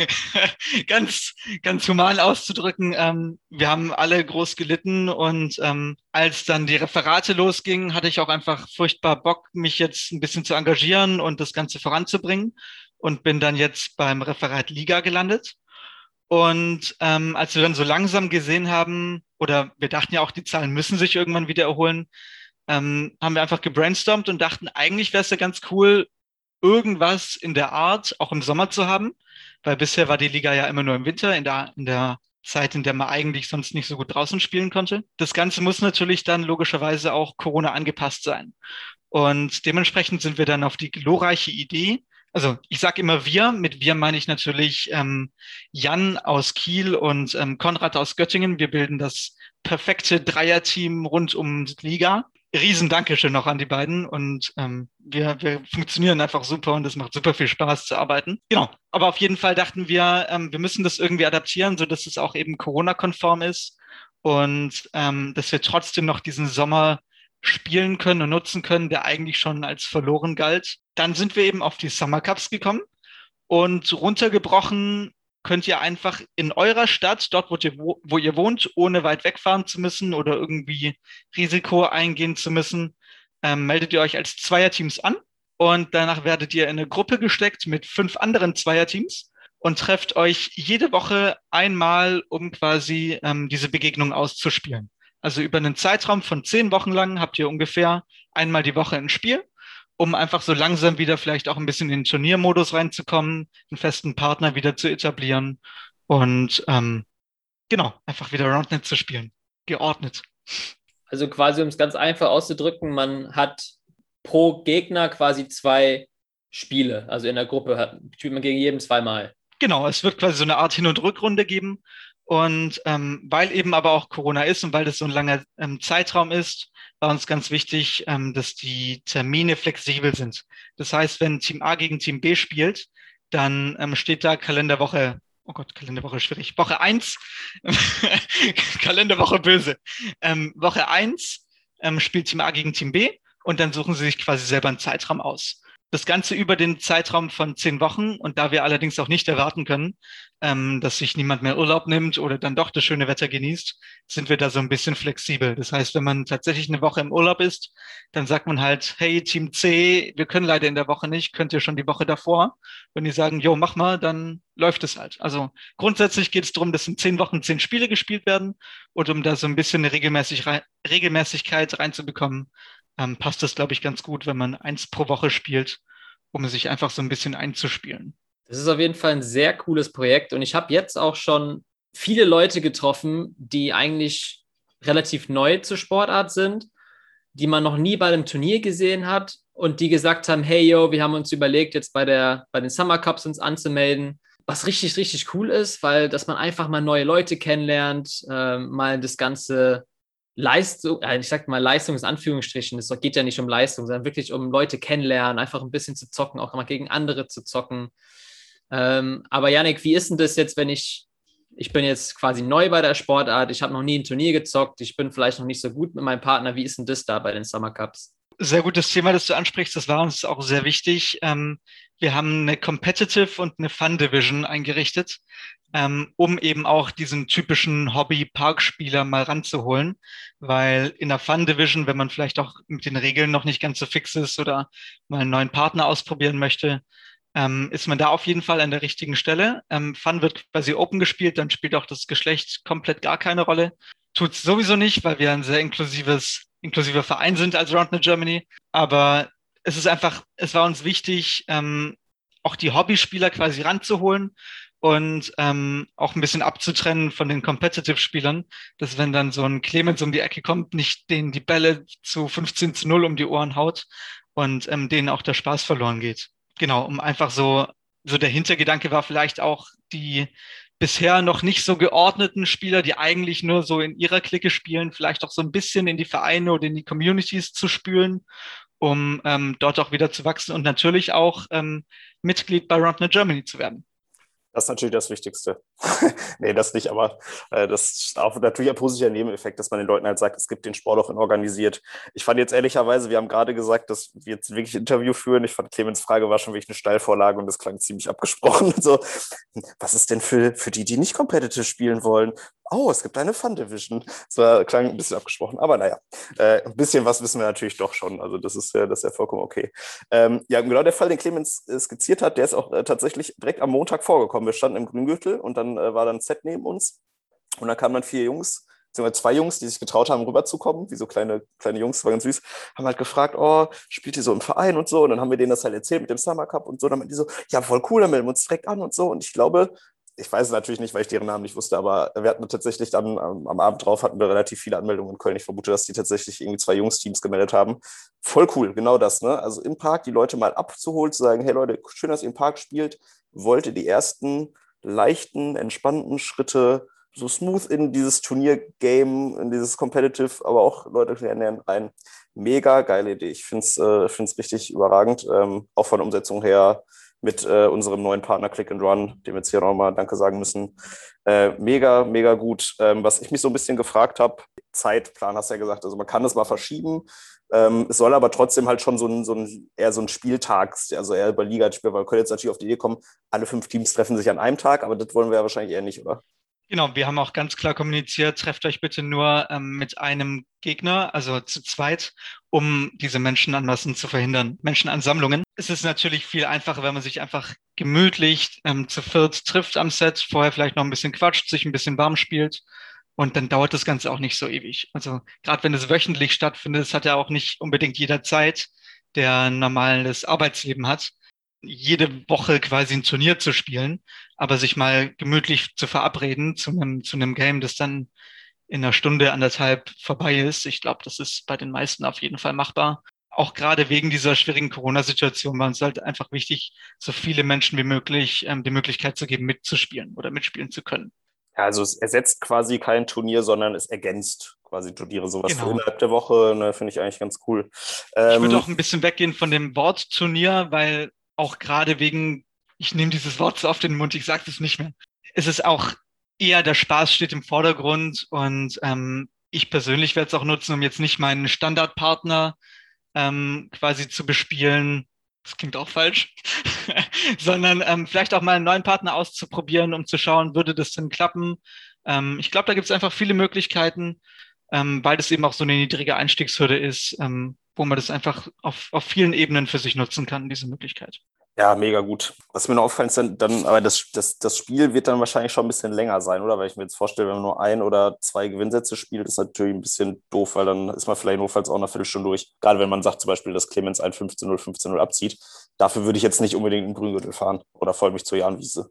ganz, ganz human auszudrücken. Ähm, wir haben alle groß gelitten und ähm, als dann die Referate losgingen, hatte ich auch einfach furchtbar Bock, mich jetzt ein bisschen zu engagieren und das Ganze voranzubringen und bin dann jetzt beim Referat Liga gelandet. Und ähm, als wir dann so langsam gesehen haben, oder wir dachten ja auch, die Zahlen müssen sich irgendwann wieder erholen, ähm, haben wir einfach gebrainstormt und dachten, eigentlich wäre es ja ganz cool, irgendwas in der Art auch im Sommer zu haben, weil bisher war die Liga ja immer nur im Winter, in der, in der Zeit, in der man eigentlich sonst nicht so gut draußen spielen konnte. Das Ganze muss natürlich dann logischerweise auch Corona angepasst sein. Und dementsprechend sind wir dann auf die glorreiche Idee, also ich sage immer wir, mit wir meine ich natürlich ähm, Jan aus Kiel und ähm, Konrad aus Göttingen. Wir bilden das perfekte Dreierteam rund um die Liga riesen Dankeschön noch an die beiden und ähm, wir, wir funktionieren einfach super und es macht super viel Spaß zu arbeiten. Genau, aber auf jeden Fall dachten wir, ähm, wir müssen das irgendwie adaptieren, so dass es auch eben Corona-konform ist und ähm, dass wir trotzdem noch diesen Sommer spielen können und nutzen können, der eigentlich schon als verloren galt. Dann sind wir eben auf die Summer Cups gekommen und runtergebrochen könnt ihr einfach in eurer Stadt, dort wo ihr, wo ihr wohnt, ohne weit wegfahren zu müssen oder irgendwie Risiko eingehen zu müssen, ähm, meldet ihr euch als Zweierteams an und danach werdet ihr in eine Gruppe gesteckt mit fünf anderen Zweierteams und trefft euch jede Woche einmal, um quasi ähm, diese Begegnung auszuspielen. Also über einen Zeitraum von zehn Wochen lang habt ihr ungefähr einmal die Woche ein Spiel um einfach so langsam wieder vielleicht auch ein bisschen in den Turniermodus reinzukommen, einen festen Partner wieder zu etablieren und ähm, genau, einfach wieder Roundnet zu spielen. Geordnet. Also quasi, um es ganz einfach auszudrücken, man hat pro Gegner quasi zwei Spiele. Also in der Gruppe hat, spielt man gegen jeden zweimal. Genau, es wird quasi so eine Art Hin- und Rückrunde geben. Und ähm, weil eben aber auch Corona ist und weil das so ein langer ähm, Zeitraum ist, war uns ganz wichtig, ähm, dass die Termine flexibel sind. Das heißt, wenn Team A gegen Team B spielt, dann ähm, steht da Kalenderwoche, oh Gott, Kalenderwoche schwierig, Woche eins Kalenderwoche böse. Ähm, Woche eins ähm, spielt Team A gegen Team B und dann suchen sie sich quasi selber einen Zeitraum aus. Das Ganze über den Zeitraum von zehn Wochen. Und da wir allerdings auch nicht erwarten können, ähm, dass sich niemand mehr Urlaub nimmt oder dann doch das schöne Wetter genießt, sind wir da so ein bisschen flexibel. Das heißt, wenn man tatsächlich eine Woche im Urlaub ist, dann sagt man halt, hey, Team C, wir können leider in der Woche nicht, könnt ihr schon die Woche davor. Wenn die sagen, jo, mach mal, dann läuft es halt. Also grundsätzlich geht es darum, dass in zehn Wochen zehn Spiele gespielt werden und um da so ein bisschen eine Regelmäßig Regelmäßigkeit reinzubekommen, ähm, passt das, glaube ich, ganz gut, wenn man eins pro Woche spielt, um sich einfach so ein bisschen einzuspielen. Das ist auf jeden Fall ein sehr cooles Projekt und ich habe jetzt auch schon viele Leute getroffen, die eigentlich relativ neu zur Sportart sind, die man noch nie bei einem Turnier gesehen hat und die gesagt haben, hey yo, wir haben uns überlegt, jetzt bei, der, bei den Summer Cups uns anzumelden, was richtig, richtig cool ist, weil dass man einfach mal neue Leute kennenlernt, äh, mal das Ganze Leistung, äh, ich sag mal Leistung ist Anführungsstrichen, es geht ja nicht um Leistung, sondern wirklich um Leute kennenlernen, einfach ein bisschen zu zocken, auch mal gegen andere zu zocken. Ähm, aber Janik, wie ist denn das jetzt, wenn ich ich bin jetzt quasi neu bei der Sportart, ich habe noch nie ein Turnier gezockt, ich bin vielleicht noch nicht so gut mit meinem Partner. Wie ist denn das da bei den Summer Cups? Sehr gutes Thema, das du ansprichst. Das war uns auch sehr wichtig. Ähm, wir haben eine Competitive und eine Fun Division eingerichtet, ähm, um eben auch diesen typischen Hobby-Parkspieler mal ranzuholen. Weil in der Fun Division, wenn man vielleicht auch mit den Regeln noch nicht ganz so fix ist oder mal einen neuen Partner ausprobieren möchte, ähm, ist man da auf jeden Fall an der richtigen Stelle. Ähm, Fun wird quasi open gespielt, dann spielt auch das Geschlecht komplett gar keine Rolle. Tut es sowieso nicht, weil wir ein sehr inklusives, inklusiver Verein sind als Roundnet Germany. Aber es ist einfach, es war uns wichtig, ähm, auch die Hobbyspieler quasi ranzuholen und ähm, auch ein bisschen abzutrennen von den Competitive-Spielern, dass wenn dann so ein Clemens um die Ecke kommt, nicht denen die Bälle zu 15 zu 0 um die Ohren haut und ähm, denen auch der Spaß verloren geht genau, um einfach so, so der Hintergedanke war vielleicht auch die bisher noch nicht so geordneten Spieler, die eigentlich nur so in ihrer Clique spielen, vielleicht auch so ein bisschen in die Vereine oder in die Communities zu spülen, um ähm, dort auch wieder zu wachsen und natürlich auch ähm, Mitglied bei Roundnet Germany zu werden. Das ist natürlich das Wichtigste. nee, das nicht, aber äh, das ist auch natürlich ein positiver Nebeneffekt, dass man den Leuten halt sagt, es gibt den Sport auch in organisiert. Ich fand jetzt ehrlicherweise, wir haben gerade gesagt, dass wir jetzt wirklich ein Interview führen. Ich fand Clemens Frage war schon wirklich eine Steilvorlage und das klang ziemlich abgesprochen. so, was ist denn für, für die, die nicht competitive spielen wollen? oh, es gibt eine Fun Division. Das klang ein bisschen abgesprochen, aber naja, äh, ein bisschen was wissen wir natürlich doch schon. Also das ist ja, das ist ja vollkommen okay. Ähm, ja, genau der Fall, den Clemens äh, skizziert hat, der ist auch äh, tatsächlich direkt am Montag vorgekommen. Wir standen im Grüngürtel und dann äh, war dann Set neben uns und da kamen dann vier Jungs beziehungsweise zwei Jungs, die sich getraut haben, rüberzukommen, wie so kleine, kleine Jungs, war ganz süß, haben halt gefragt, oh, spielt ihr so im Verein und so? Und dann haben wir denen das halt erzählt mit dem Summer Cup und so. Dann meinten die so, ja, voll cool, dann melden wir uns direkt an und so. Und ich glaube, ich weiß es natürlich nicht, weil ich deren Namen nicht wusste, aber wir hatten tatsächlich dann am, am, Abend drauf hatten wir relativ viele Anmeldungen in Köln. Ich vermute, dass die tatsächlich irgendwie zwei Jungsteams gemeldet haben. Voll cool, genau das, ne? Also im Park die Leute mal abzuholen, zu sagen, hey Leute, schön, dass ihr im Park spielt. Wollt ihr die ersten leichten, entspannten Schritte so smooth in dieses Turnier-Game, in dieses Competitive, aber auch Leute kennenlernen rein. Mega geile Idee. Ich finde es äh, richtig überragend. Ähm, auch von der Umsetzung her mit äh, unserem neuen Partner Click and Run, dem wir jetzt hier nochmal Danke sagen müssen. Äh, mega, mega gut. Ähm, was ich mich so ein bisschen gefragt habe, Zeitplan hast du ja gesagt, also man kann das mal verschieben. Ähm, es soll aber trotzdem halt schon so ein, so ein eher so ein Spieltag, also eher über Liga spielen, weil wir können jetzt natürlich auf die Idee kommen, alle fünf Teams treffen sich an einem Tag, aber das wollen wir ja wahrscheinlich eher nicht, oder? Genau, wir haben auch ganz klar kommuniziert, trefft euch bitte nur ähm, mit einem Gegner, also zu zweit, um diese Menschenanmassen zu verhindern, Menschenansammlungen. Es ist natürlich viel einfacher, wenn man sich einfach gemütlich ähm, zu viert trifft am Set, vorher vielleicht noch ein bisschen quatscht, sich ein bisschen warm spielt und dann dauert das Ganze auch nicht so ewig. Also gerade wenn es wöchentlich stattfindet, das hat ja auch nicht unbedingt jeder Zeit, der ein normales Arbeitsleben hat jede Woche quasi ein Turnier zu spielen, aber sich mal gemütlich zu verabreden zu einem, zu einem Game, das dann in einer Stunde, anderthalb vorbei ist. Ich glaube, das ist bei den meisten auf jeden Fall machbar. Auch gerade wegen dieser schwierigen Corona-Situation war uns halt einfach wichtig, so viele Menschen wie möglich ähm, die Möglichkeit zu geben, mitzuspielen oder mitspielen zu können. Ja, also es ersetzt quasi kein Turnier, sondern es ergänzt quasi Turniere, sowas genau. innerhalb der Woche, ne, finde ich eigentlich ganz cool. Ähm, ich würde auch ein bisschen weggehen von dem Wort Turnier, weil auch gerade wegen, ich nehme dieses Wort so auf den Mund, ich sage es nicht mehr. Es ist auch eher der Spaß steht im Vordergrund und ähm, ich persönlich werde es auch nutzen, um jetzt nicht meinen Standardpartner ähm, quasi zu bespielen. Das klingt auch falsch, sondern ähm, vielleicht auch mal einen neuen Partner auszuprobieren, um zu schauen, würde das denn klappen. Ähm, ich glaube, da gibt es einfach viele Möglichkeiten, ähm, weil das eben auch so eine niedrige Einstiegshürde ist, ähm, wo man das einfach auf, auf vielen Ebenen für sich nutzen kann, diese Möglichkeit. Ja, mega gut. Was mir noch auffällt, ist dann, dann aber das, das, das Spiel wird dann wahrscheinlich schon ein bisschen länger sein, oder? Weil ich mir jetzt vorstelle, wenn man nur ein oder zwei Gewinnsätze spielt, ist natürlich ein bisschen doof, weil dann ist man vielleicht notfalls auch eine Viertelstunde durch. Gerade wenn man sagt zum Beispiel, dass Clemens ein 15-0, 15-0 abzieht. Dafür würde ich jetzt nicht unbedingt in Grüngürtel fahren oder folge mich zur Jahnwiese.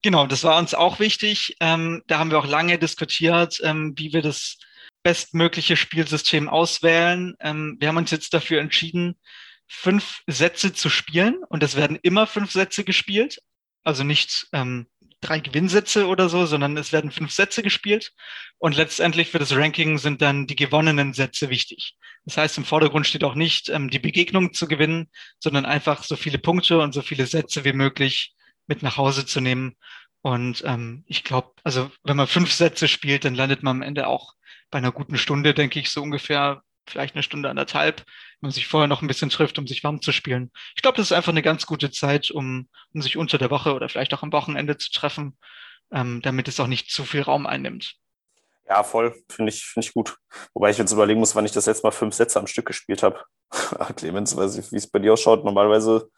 Genau, das war uns auch wichtig. Ähm, da haben wir auch lange diskutiert, ähm, wie wir das bestmögliche Spielsystem auswählen. Ähm, wir haben uns jetzt dafür entschieden, fünf Sätze zu spielen und es werden immer fünf Sätze gespielt. Also nicht ähm, drei Gewinnsätze oder so, sondern es werden fünf Sätze gespielt und letztendlich für das Ranking sind dann die gewonnenen Sätze wichtig. Das heißt, im Vordergrund steht auch nicht ähm, die Begegnung zu gewinnen, sondern einfach so viele Punkte und so viele Sätze wie möglich mit nach Hause zu nehmen Und ähm, ich glaube, also wenn man fünf Sätze spielt, dann landet man am Ende auch bei einer guten Stunde, denke ich, so ungefähr, vielleicht eine Stunde anderthalb, wenn man sich vorher noch ein bisschen trifft, um sich warm zu spielen. Ich glaube, das ist einfach eine ganz gute Zeit, um, um sich unter der Woche oder vielleicht auch am Wochenende zu treffen, ähm, damit es auch nicht zu viel Raum einnimmt. Ja, voll. Finde ich, finde ich gut. Wobei ich jetzt überlegen muss, wann ich das letzte Mal fünf Sätze am Stück gespielt habe. Clemens, weiß ich, wie es bei dir ausschaut. Normalerweise,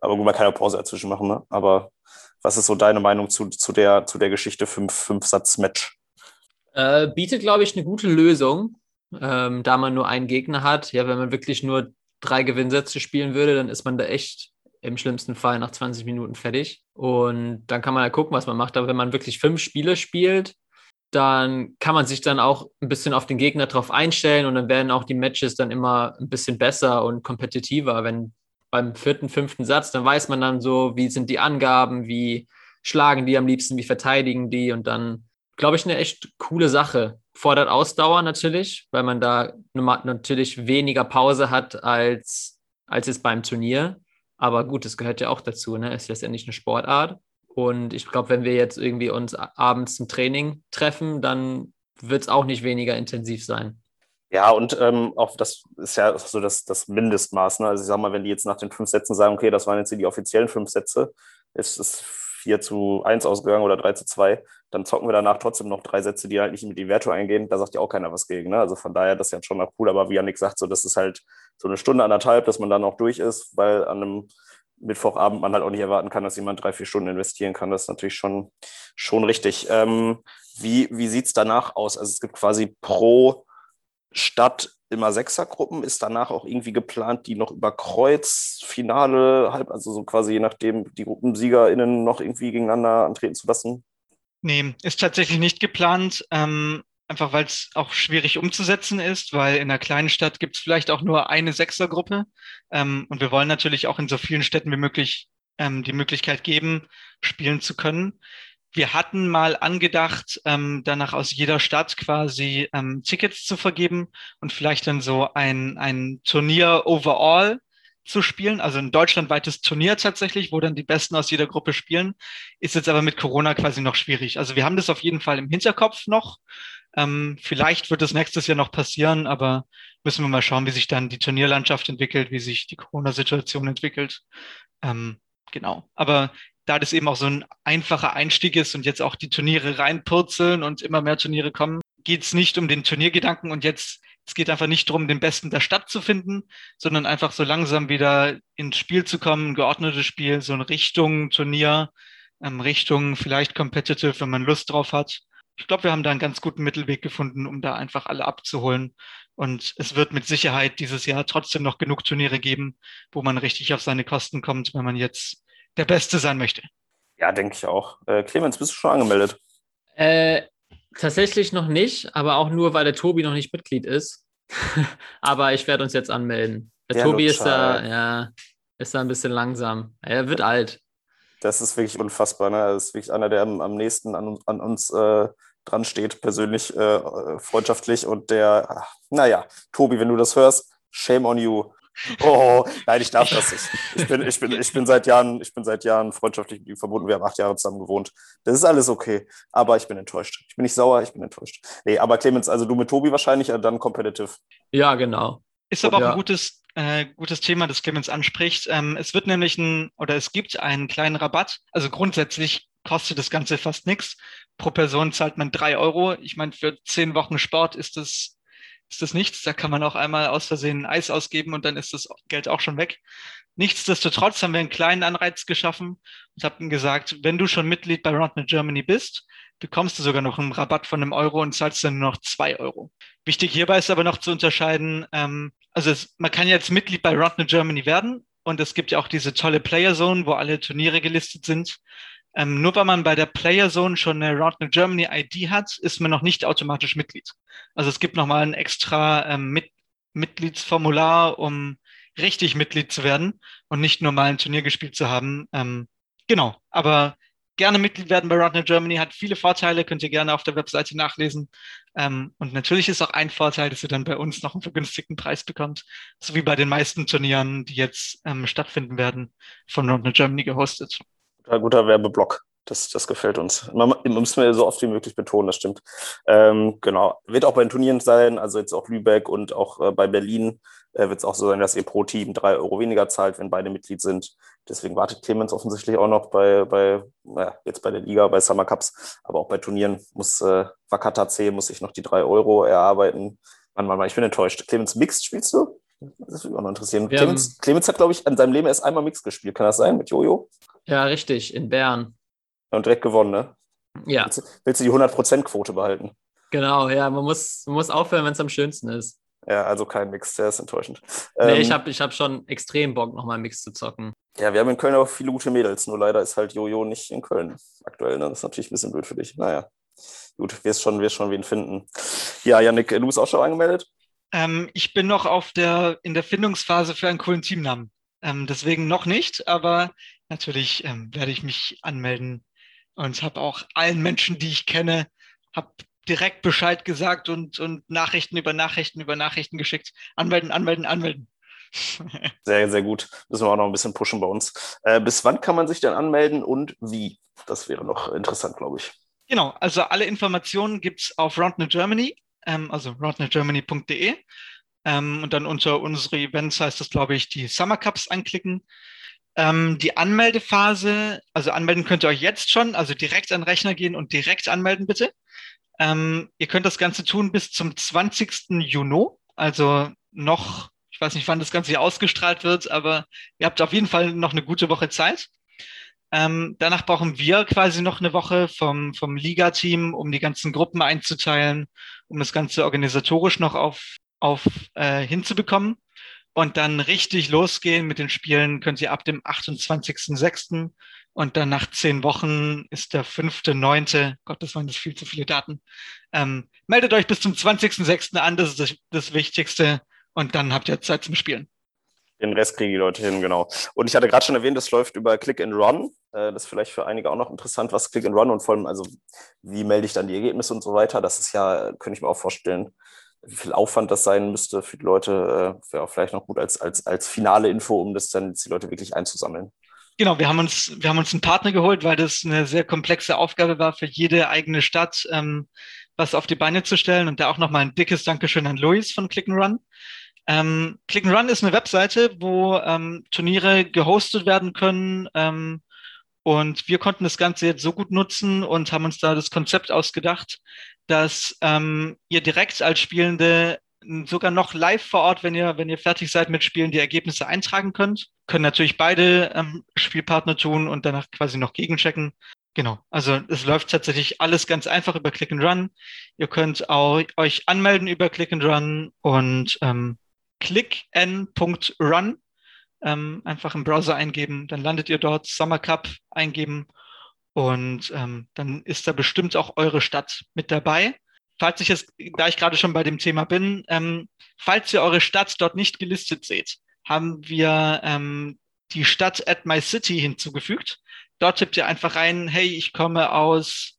aber gut, man kann ja Pause dazwischen machen, ne? Aber was ist so deine Meinung zu, zu, der, zu der Geschichte fünf, fünf Satz-Match? Äh, bietet, glaube ich, eine gute Lösung, ähm, da man nur einen Gegner hat. Ja, wenn man wirklich nur drei Gewinnsätze spielen würde, dann ist man da echt im schlimmsten Fall nach 20 Minuten fertig. Und dann kann man ja gucken, was man macht. Aber wenn man wirklich fünf Spiele spielt, dann kann man sich dann auch ein bisschen auf den Gegner drauf einstellen und dann werden auch die Matches dann immer ein bisschen besser und kompetitiver. Wenn beim vierten, fünften Satz, dann weiß man dann so, wie sind die Angaben, wie schlagen die am liebsten, wie verteidigen die und dann, glaube ich, eine echt coole Sache. Fordert Ausdauer natürlich, weil man da natürlich weniger Pause hat als, als es beim Turnier. Aber gut, das gehört ja auch dazu, ne? Ist letztendlich eine Sportart. Und ich glaube, wenn wir jetzt irgendwie uns abends zum Training treffen, dann wird es auch nicht weniger intensiv sein. Ja, und ähm, auch das ist ja so das, das Mindestmaß. Ne? Also ich sag mal, wenn die jetzt nach den fünf Sätzen sagen, okay, das waren jetzt die offiziellen fünf Sätze, ist es 4 zu 1 ausgegangen oder 3 zu 2, dann zocken wir danach trotzdem noch drei Sätze, die halt nicht mit die Verto eingehen. Da sagt ja auch keiner was gegen. Ne? Also von daher, das ist ja schon noch cool. Aber wie Janik sagt, so, das ist halt so eine Stunde, anderthalb, dass man dann auch durch ist, weil an einem Mittwochabend man halt auch nicht erwarten kann, dass jemand drei, vier Stunden investieren kann. Das ist natürlich schon, schon richtig. Ähm, wie wie sieht es danach aus? Also es gibt quasi pro Stadt immer Sechsergruppen. Ist danach auch irgendwie geplant, die noch über Kreuz, Finale, halb, also so quasi je nachdem die GruppensiegerInnen noch irgendwie gegeneinander antreten zu lassen? Nee, ist tatsächlich nicht geplant. Ähm, einfach weil es auch schwierig umzusetzen ist, weil in einer kleinen Stadt gibt es vielleicht auch nur eine Sechsergruppe. Ähm, und wir wollen natürlich auch in so vielen Städten wie möglich ähm, die Möglichkeit geben, spielen zu können. Wir hatten mal angedacht, ähm, danach aus jeder Stadt quasi ähm, Tickets zu vergeben und vielleicht dann so ein, ein Turnier overall zu spielen, also ein deutschlandweites Turnier tatsächlich, wo dann die Besten aus jeder Gruppe spielen, ist jetzt aber mit Corona quasi noch schwierig. Also wir haben das auf jeden Fall im Hinterkopf noch, ähm, vielleicht wird es nächstes Jahr noch passieren, aber müssen wir mal schauen, wie sich dann die Turnierlandschaft entwickelt, wie sich die Corona-Situation entwickelt. Ähm, genau. Aber da das eben auch so ein einfacher Einstieg ist und jetzt auch die Turniere reinpurzeln und immer mehr Turniere kommen, geht es nicht um den Turniergedanken und jetzt, es geht einfach nicht darum, den Besten der Stadt zu finden, sondern einfach so langsam wieder ins Spiel zu kommen, ein geordnetes Spiel, so in Richtung Turnier, ähm, Richtung vielleicht competitive, wenn man Lust drauf hat ich glaube, wir haben da einen ganz guten Mittelweg gefunden, um da einfach alle abzuholen. Und es wird mit Sicherheit dieses Jahr trotzdem noch genug Turniere geben, wo man richtig auf seine Kosten kommt, wenn man jetzt der Beste sein möchte. Ja, denke ich auch. Äh, Clemens, bist du schon angemeldet? Äh, tatsächlich noch nicht, aber auch nur, weil der Tobi noch nicht Mitglied ist. aber ich werde uns jetzt anmelden. Der, der Tobi ist da, ja, ist da ein bisschen langsam. Er wird alt. Das ist wirklich unfassbar. Ne? Das ist wirklich einer, der am, am nächsten an, an uns äh, dran steht, persönlich, äh, freundschaftlich. Und der, naja, Tobi, wenn du das hörst, shame on you. Oh, nein, ich darf das nicht. Ich bin, ich bin, ich bin seit Jahren, ich bin seit Jahren freundschaftlich mit ihm verbunden. Wir haben acht Jahre zusammen gewohnt. Das ist alles okay. Aber ich bin enttäuscht. Ich bin nicht sauer, ich bin enttäuscht. Nee, aber Clemens, also du mit Tobi wahrscheinlich, äh, dann competitive. Ja, genau. Ist aber auch ja. ein gutes, äh, gutes Thema, das Clemens anspricht. Ähm, es wird nämlich ein, oder es gibt einen kleinen Rabatt. Also grundsätzlich kostet das Ganze fast nichts. Pro Person zahlt man drei Euro. Ich meine, für zehn Wochen Sport ist das, ist das nichts. Da kann man auch einmal aus Versehen Eis ausgeben und dann ist das Geld auch schon weg. Nichtsdestotrotz haben wir einen kleinen Anreiz geschaffen und haben gesagt, wenn du schon Mitglied bei Roundnet Germany bist, bekommst du sogar noch einen Rabatt von einem Euro und zahlst dann nur noch zwei Euro. Wichtig hierbei ist aber noch zu unterscheiden, ähm, also es, man kann jetzt Mitglied bei Roundnet Germany werden und es gibt ja auch diese tolle Player Zone, wo alle Turniere gelistet sind. Ähm, nur weil man bei der Player Zone schon eine Round Germany ID hat, ist man noch nicht automatisch Mitglied. Also es gibt nochmal ein extra ähm, Mit Mitgliedsformular, um richtig Mitglied zu werden und nicht nur mal ein Turnier gespielt zu haben. Ähm, genau, aber gerne Mitglied werden bei Round Germany, hat viele Vorteile, könnt ihr gerne auf der Webseite nachlesen. Ähm, und natürlich ist auch ein Vorteil, dass ihr dann bei uns noch einen vergünstigten Preis bekommt, so wie bei den meisten Turnieren, die jetzt ähm, stattfinden werden, von Round Germany gehostet. Guter, guter Werbeblock. Das, das gefällt uns. Man, müssen wir so oft wie möglich betonen, das stimmt. Ähm, genau. Wird auch bei den Turnieren sein, also jetzt auch Lübeck und auch äh, bei Berlin äh, wird es auch so sein, dass ihr pro Team drei Euro weniger zahlt, wenn beide Mitglied sind. Deswegen wartet Clemens offensichtlich auch noch bei, bei naja, jetzt bei der Liga, bei Summer Cups, aber auch bei Turnieren muss äh, Wakata C muss sich noch die drei Euro erarbeiten. Mann, Mann, Mann, ich bin enttäuscht. Clemens Mixed spielst du? Das würde mich auch noch interessieren. Clemens, Clemens, hat, glaube ich, in seinem Leben erst einmal Mixed gespielt. Kann das sein mit Jojo? Ja, richtig, in Bern. Und direkt gewonnen, ne? Ja. Willst, willst du die 100%-Quote behalten? Genau, ja, man muss, man muss aufhören, wenn es am schönsten ist. Ja, also kein Mix, der ist enttäuschend. Nee, ähm, ich habe ich hab schon extrem Bock, nochmal Mix zu zocken. Ja, wir haben in Köln auch viele gute Mädels, nur leider ist halt Jojo nicht in Köln aktuell. Ne? Das ist natürlich ein bisschen blöd für dich. Naja, gut, wirst schon, wirst schon wen finden. Ja, Janik, du bist auch schon angemeldet? Ähm, ich bin noch auf der, in der Findungsphase für einen coolen Teamnamen. Ähm, deswegen noch nicht, aber natürlich ähm, werde ich mich anmelden und habe auch allen Menschen, die ich kenne, habe direkt Bescheid gesagt und, und Nachrichten über Nachrichten über Nachrichten geschickt. Anmelden, anmelden, anmelden. sehr, sehr gut. Müssen wir auch noch ein bisschen pushen bei uns. Äh, bis wann kann man sich denn anmelden und wie? Das wäre noch interessant, glaube ich. Genau, also alle Informationen gibt es auf Roundnet Germany, ähm, also roundnetgermany.de. Ähm, und dann unter unsere Events heißt das, glaube ich, die Summer Cups anklicken. Ähm, die Anmeldephase, also anmelden könnt ihr euch jetzt schon, also direkt an den Rechner gehen und direkt anmelden, bitte. Ähm, ihr könnt das Ganze tun bis zum 20. Juni, also noch, ich weiß nicht, wann das Ganze hier ausgestrahlt wird, aber ihr habt auf jeden Fall noch eine gute Woche Zeit. Ähm, danach brauchen wir quasi noch eine Woche vom, vom Liga-Team, um die ganzen Gruppen einzuteilen, um das Ganze organisatorisch noch auf, auf äh, hinzubekommen. Und dann richtig losgehen mit den Spielen könnt ihr ab dem 28.06. Und dann nach zehn Wochen ist der fünfte, neunte, Gott, das waren das viel zu viele Daten. Ähm, meldet euch bis zum 20.06. an, das ist das, das Wichtigste. Und dann habt ihr Zeit zum Spielen. Den Rest kriegen die Leute hin, genau. Und ich hatte gerade schon erwähnt, das läuft über Click and Run. Äh, das ist vielleicht für einige auch noch interessant, was Click and Run und vor allem, also wie melde ich dann die Ergebnisse und so weiter. Das ist ja, könnte ich mir auch vorstellen, wie viel Aufwand das sein müsste für die Leute. Äh, Wäre auch vielleicht noch gut als, als, als finale Info, um das dann die Leute wirklich einzusammeln. Genau, wir haben uns, wir haben uns einen Partner geholt, weil das eine sehr komplexe Aufgabe war für jede eigene Stadt, ähm, was auf die Beine zu stellen. Und da auch nochmal ein dickes Dankeschön an Luis von Click and Run. Ähm, Click and Run ist eine Webseite, wo ähm, Turniere gehostet werden können. Ähm, und wir konnten das Ganze jetzt so gut nutzen und haben uns da das Konzept ausgedacht, dass ähm, ihr direkt als Spielende sogar noch live vor Ort, wenn ihr, wenn ihr fertig seid mit Spielen, die Ergebnisse eintragen könnt. Können natürlich beide ähm, Spielpartner tun und danach quasi noch gegenchecken. Genau, also es läuft tatsächlich alles ganz einfach über Click and Run. Ihr könnt auch euch anmelden über Click and Run und ähm, clickn.run ähm, einfach im Browser eingeben, dann landet ihr dort, Summer Cup eingeben und ähm, dann ist da bestimmt auch eure Stadt mit dabei. Falls ich jetzt, da ich gerade schon bei dem Thema bin, ähm, falls ihr eure Stadt dort nicht gelistet seht, haben wir ähm, die Stadt at my city hinzugefügt. Dort tippt ihr einfach rein, hey, ich komme aus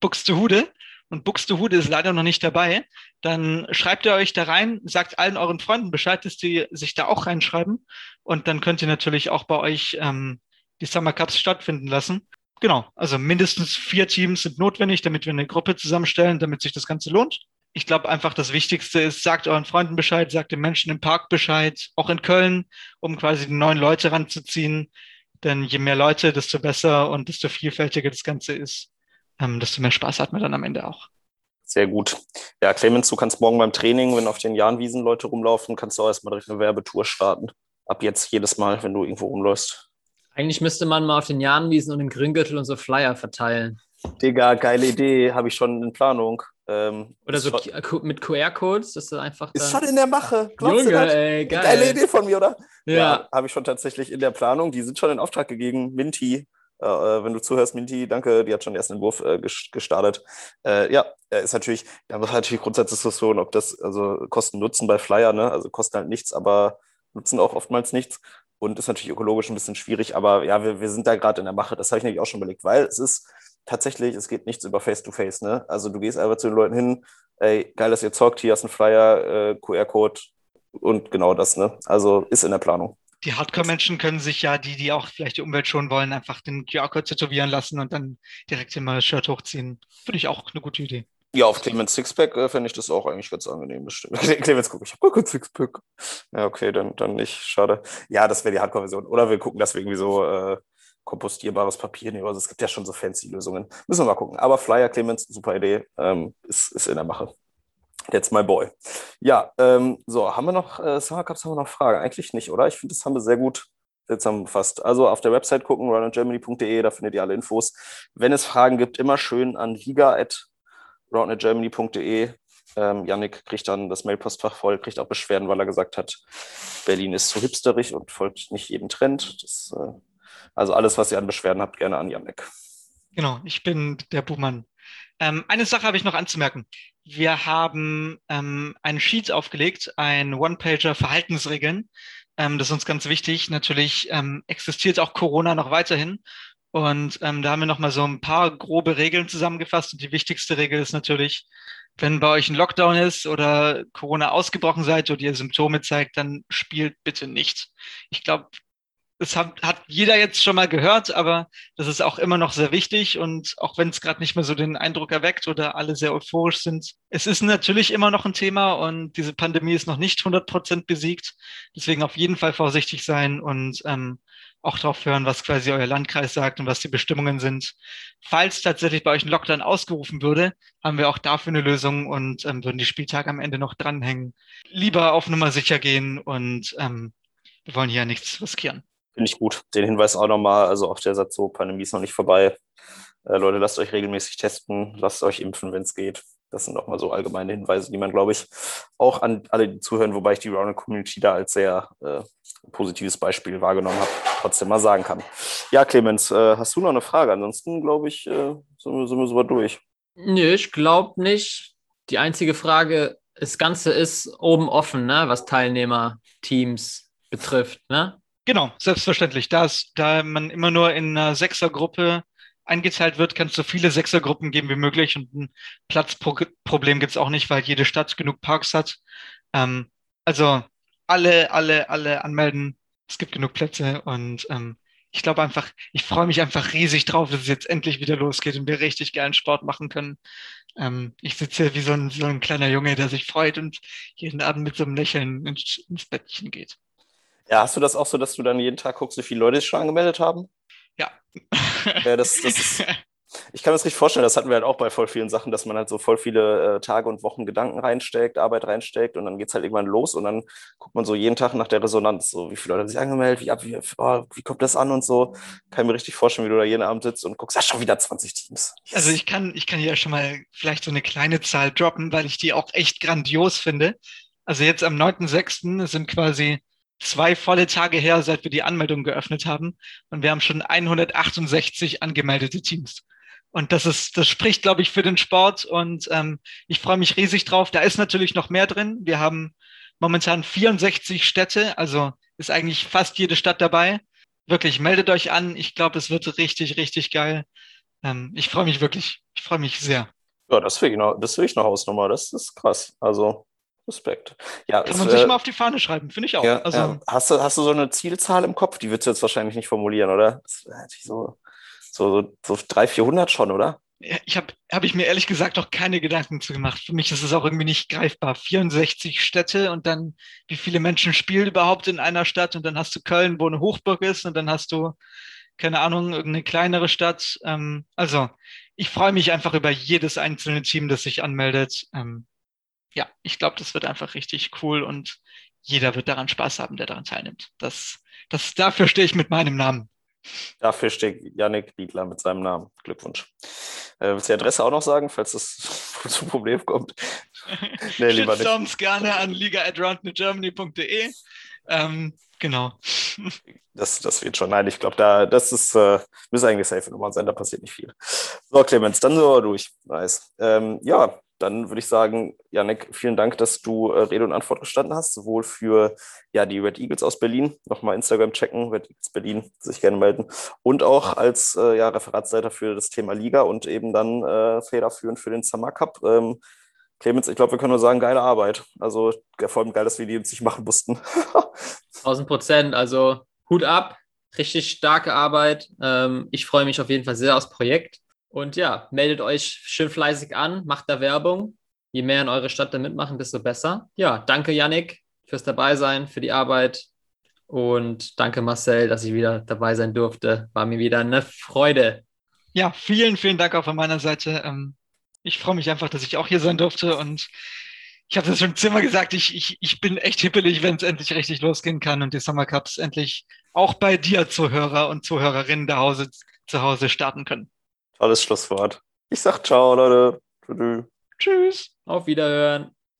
Buxtehude und Buxtehude ist leider noch nicht dabei, dann schreibt ihr euch da rein, sagt allen euren Freunden Bescheid, dass die sich da auch reinschreiben und dann könnt ihr natürlich auch bei euch ähm, die Summer Cups stattfinden lassen. Genau, also mindestens vier Teams sind notwendig, damit wir eine Gruppe zusammenstellen, damit sich das Ganze lohnt. Ich glaube einfach, das Wichtigste ist, sagt euren Freunden Bescheid, sagt den Menschen im Park Bescheid, auch in Köln, um quasi die neuen Leute ranzuziehen. Denn je mehr Leute, desto besser und desto vielfältiger das Ganze ist ähm, desto mehr Spaß hat man dann am Ende auch. Sehr gut. Ja, Clemens, du kannst morgen beim Training, wenn auf den Jahnwiesen Leute rumlaufen, kannst du auch erstmal direkt eine Werbetour starten. Ab jetzt jedes Mal, wenn du irgendwo rumläufst. Eigentlich müsste man mal auf den Jahnwiesen und im Grüngürtel und so Flyer verteilen. Digga, geile Idee, habe ich schon in Planung. Ähm, oder so mit QR-Codes, das ist einfach. Ist schon in der Mache. Glaubst Junge, ey, geil. Geile Idee von mir, oder? Ja. ja habe ich schon tatsächlich in der Planung. Die sind schon in Auftrag gegeben. Minty wenn du zuhörst, Minty, danke, die hat schon den ersten Entwurf äh, gestartet. Äh, ja, ist natürlich, ja, das ist natürlich Grundsatzdiskussion, ob das, also Kosten Nutzen bei Flyer, ne? Also kosten halt nichts, aber nutzen auch oftmals nichts. Und ist natürlich ökologisch ein bisschen schwierig, aber ja, wir, wir sind da gerade in der Mache. Das habe ich nämlich auch schon überlegt, weil es ist tatsächlich, es geht nichts über Face-to-Face, -face, ne? Also du gehst einfach zu den Leuten hin, ey, geil, dass ihr zockt, hier hast du einen Flyer, äh, QR-Code und genau das, ne? Also ist in der Planung. Die Hardcore-Menschen können sich ja, die, die auch vielleicht die Umwelt schonen wollen, einfach den QR-Code tätowieren lassen und dann direkt immer das Shirt hochziehen. Finde ich auch eine gute Idee. Ja, auf Clemens Sixpack äh, fände ich das auch eigentlich ganz angenehm, das stimmt. Clemens, guck, ich habe gar kein Sixpack. Ja, okay, dann, dann nicht. Schade. Ja, das wäre die Hardcore-Version. Oder wir gucken, dass wir irgendwie so äh, kompostierbares Papier nehmen. Also es gibt ja schon so fancy Lösungen. Müssen wir mal gucken. Aber Flyer, Clemens, super Idee. Ähm, ist, ist in der Mache. That's my boy. Ja, ähm, so, haben wir noch, äh, Summer Cups haben wir noch Fragen? Eigentlich nicht, oder? Ich finde, das haben wir sehr gut zusammengefasst. Also auf der Website gucken, runnergermany.de, da findet ihr alle Infos. Wenn es Fragen gibt, immer schön an liga.roundnetgermany.de. Ähm, Yannick kriegt dann das Mailpostfach voll, kriegt auch Beschwerden, weil er gesagt hat, Berlin ist zu hipsterig und folgt nicht jedem Trend. Das, äh, also alles, was ihr an Beschwerden habt, gerne an Yannick. Genau, ich bin der Buhmann. Ähm, eine Sache habe ich noch anzumerken. Wir haben ähm, einen Sheet aufgelegt, ein One-Pager Verhaltensregeln. Ähm, das ist uns ganz wichtig. Natürlich ähm, existiert auch Corona noch weiterhin. Und ähm, da haben wir nochmal so ein paar grobe Regeln zusammengefasst. Und die wichtigste Regel ist natürlich, wenn bei euch ein Lockdown ist oder Corona ausgebrochen seid oder ihr Symptome zeigt, dann spielt bitte nicht. Ich glaube, das hat, hat jeder jetzt schon mal gehört, aber das ist auch immer noch sehr wichtig. Und auch wenn es gerade nicht mehr so den Eindruck erweckt oder alle sehr euphorisch sind, es ist natürlich immer noch ein Thema und diese Pandemie ist noch nicht 100 Prozent besiegt. Deswegen auf jeden Fall vorsichtig sein und ähm, auch darauf hören, was quasi euer Landkreis sagt und was die Bestimmungen sind. Falls tatsächlich bei euch ein Lockdown ausgerufen würde, haben wir auch dafür eine Lösung und ähm, würden die Spieltage am Ende noch dranhängen. Lieber auf Nummer sicher gehen und ähm, wir wollen hier nichts riskieren. Finde ich gut. Den Hinweis auch nochmal, also auch der Satz so, Pandemie ist noch nicht vorbei. Äh, Leute, lasst euch regelmäßig testen, lasst euch impfen, wenn es geht. Das sind nochmal so allgemeine Hinweise, die man, glaube ich, auch an alle, die zuhören, wobei ich die Round Community da als sehr äh, positives Beispiel wahrgenommen habe, trotzdem mal sagen kann. Ja, Clemens, äh, hast du noch eine Frage? Ansonsten, glaube ich, äh, sind, wir, sind wir so durch. Nö, ich glaube nicht. Die einzige Frage, das Ganze ist oben offen, ne, was Teilnehmerteams betrifft. Ne? Genau, selbstverständlich. Das, da man immer nur in einer Sechsergruppe eingeteilt wird, kann es so viele Sechsergruppen geben wie möglich und ein Platzproblem gibt es auch nicht, weil jede Stadt genug Parks hat. Ähm, also alle, alle, alle anmelden. Es gibt genug Plätze und ähm, ich glaube einfach, ich freue mich einfach riesig drauf, dass es jetzt endlich wieder losgeht und wir richtig geilen Sport machen können. Ähm, ich sitze hier wie so ein, so ein kleiner Junge, der sich freut und jeden Abend mit so einem Lächeln ins, ins Bettchen geht. Ja, hast du das auch so, dass du dann jeden Tag guckst, wie viele Leute sich schon angemeldet haben? Ja. ja das, das ist, ich kann mir das richtig vorstellen, das hatten wir halt auch bei voll vielen Sachen, dass man halt so voll viele äh, Tage und Wochen Gedanken reinsteckt, Arbeit reinsteckt und dann geht es halt irgendwann los und dann guckt man so jeden Tag nach der Resonanz, so wie viele Leute haben sich angemeldet, wie, wie, oh, wie kommt das an und so. Kann mir richtig vorstellen, wie du da jeden Abend sitzt und guckst, ja, schon wieder 20 Teams. Also ich kann, ich kann hier schon mal vielleicht so eine kleine Zahl droppen, weil ich die auch echt grandios finde. Also jetzt am 9.6. sind quasi zwei volle Tage her, seit wir die Anmeldung geöffnet haben. Und wir haben schon 168 angemeldete Teams. Und das ist, das spricht, glaube ich, für den Sport. Und ähm, ich freue mich riesig drauf. Da ist natürlich noch mehr drin. Wir haben momentan 64 Städte, also ist eigentlich fast jede Stadt dabei. Wirklich, meldet euch an. Ich glaube, es wird richtig, richtig geil. Ähm, ich freue mich wirklich. Ich freue mich sehr. Ja, das will ich noch, das will ich noch Hausnummer. Das ist krass. Also Respekt. Ja, Kann es, man sich äh, mal auf die Fahne schreiben, finde ich auch. Ja, also, ja. Hast, du, hast du so eine Zielzahl im Kopf? Die würdest du jetzt wahrscheinlich nicht formulieren, oder? So, so, so, so 300, 400 schon, oder? Ich habe hab ich mir ehrlich gesagt auch keine Gedanken zu gemacht. Für mich ist es auch irgendwie nicht greifbar. 64 Städte und dann, wie viele Menschen spielen überhaupt in einer Stadt? Und dann hast du Köln, wo eine Hochburg ist, und dann hast du, keine Ahnung, irgendeine kleinere Stadt. Ähm, also, ich freue mich einfach über jedes einzelne Team, das sich anmeldet. Ähm, ja, ich glaube, das wird einfach richtig cool und jeder wird daran Spaß haben, der daran teilnimmt. Das, das, dafür stehe ich mit meinem Namen. Dafür steht Yannick Dietler mit seinem Namen. Glückwunsch. Äh, willst du die Adresse auch noch sagen, falls es zum Problem kommt? nee, lieber nicht. gerne an liga.roundnewgermany.de. Ähm, genau. Das, das wird schon. Nein, ich glaube, da, das ist, äh, müsste eigentlich safe Nummer sein, da passiert nicht viel. So, Clemens, dann sind wir durch. Nice. Ähm, ja, dann würde ich sagen, Janek, vielen Dank, dass du äh, Rede und Antwort gestanden hast, sowohl für ja, die Red Eagles aus Berlin, nochmal Instagram checken, Red Eagles Berlin, sich gerne melden, und auch als äh, ja, Referatsleiter für das Thema Liga und eben dann äh, federführend für den Summer Cup. Ähm, Clemens, ich glaube, wir können nur sagen, geile Arbeit. Also vor allem geil, dass wir die uns nicht machen mussten. 1000 Prozent. Also Hut ab, richtig starke Arbeit. Ähm, ich freue mich auf jeden Fall sehr aufs Projekt. Und ja, meldet euch schön fleißig an, macht da Werbung. Je mehr in eure Stadt da mitmachen, desto besser. Ja, danke Yannick fürs Dabeisein, für die Arbeit. Und danke Marcel, dass ich wieder dabei sein durfte. War mir wieder eine Freude. Ja, vielen, vielen Dank auch von meiner Seite. Ähm, ich freue mich einfach, dass ich auch hier sein durfte und ich habe das schon zehnmal gesagt, ich, ich, ich bin echt hippelig, wenn es endlich richtig losgehen kann und die Summer Cups endlich auch bei dir Zuhörer und Zuhörerinnen zu Hause starten können. Tolles Schlusswort. Ich sag ciao, Leute. Tschüss. Auf Wiederhören.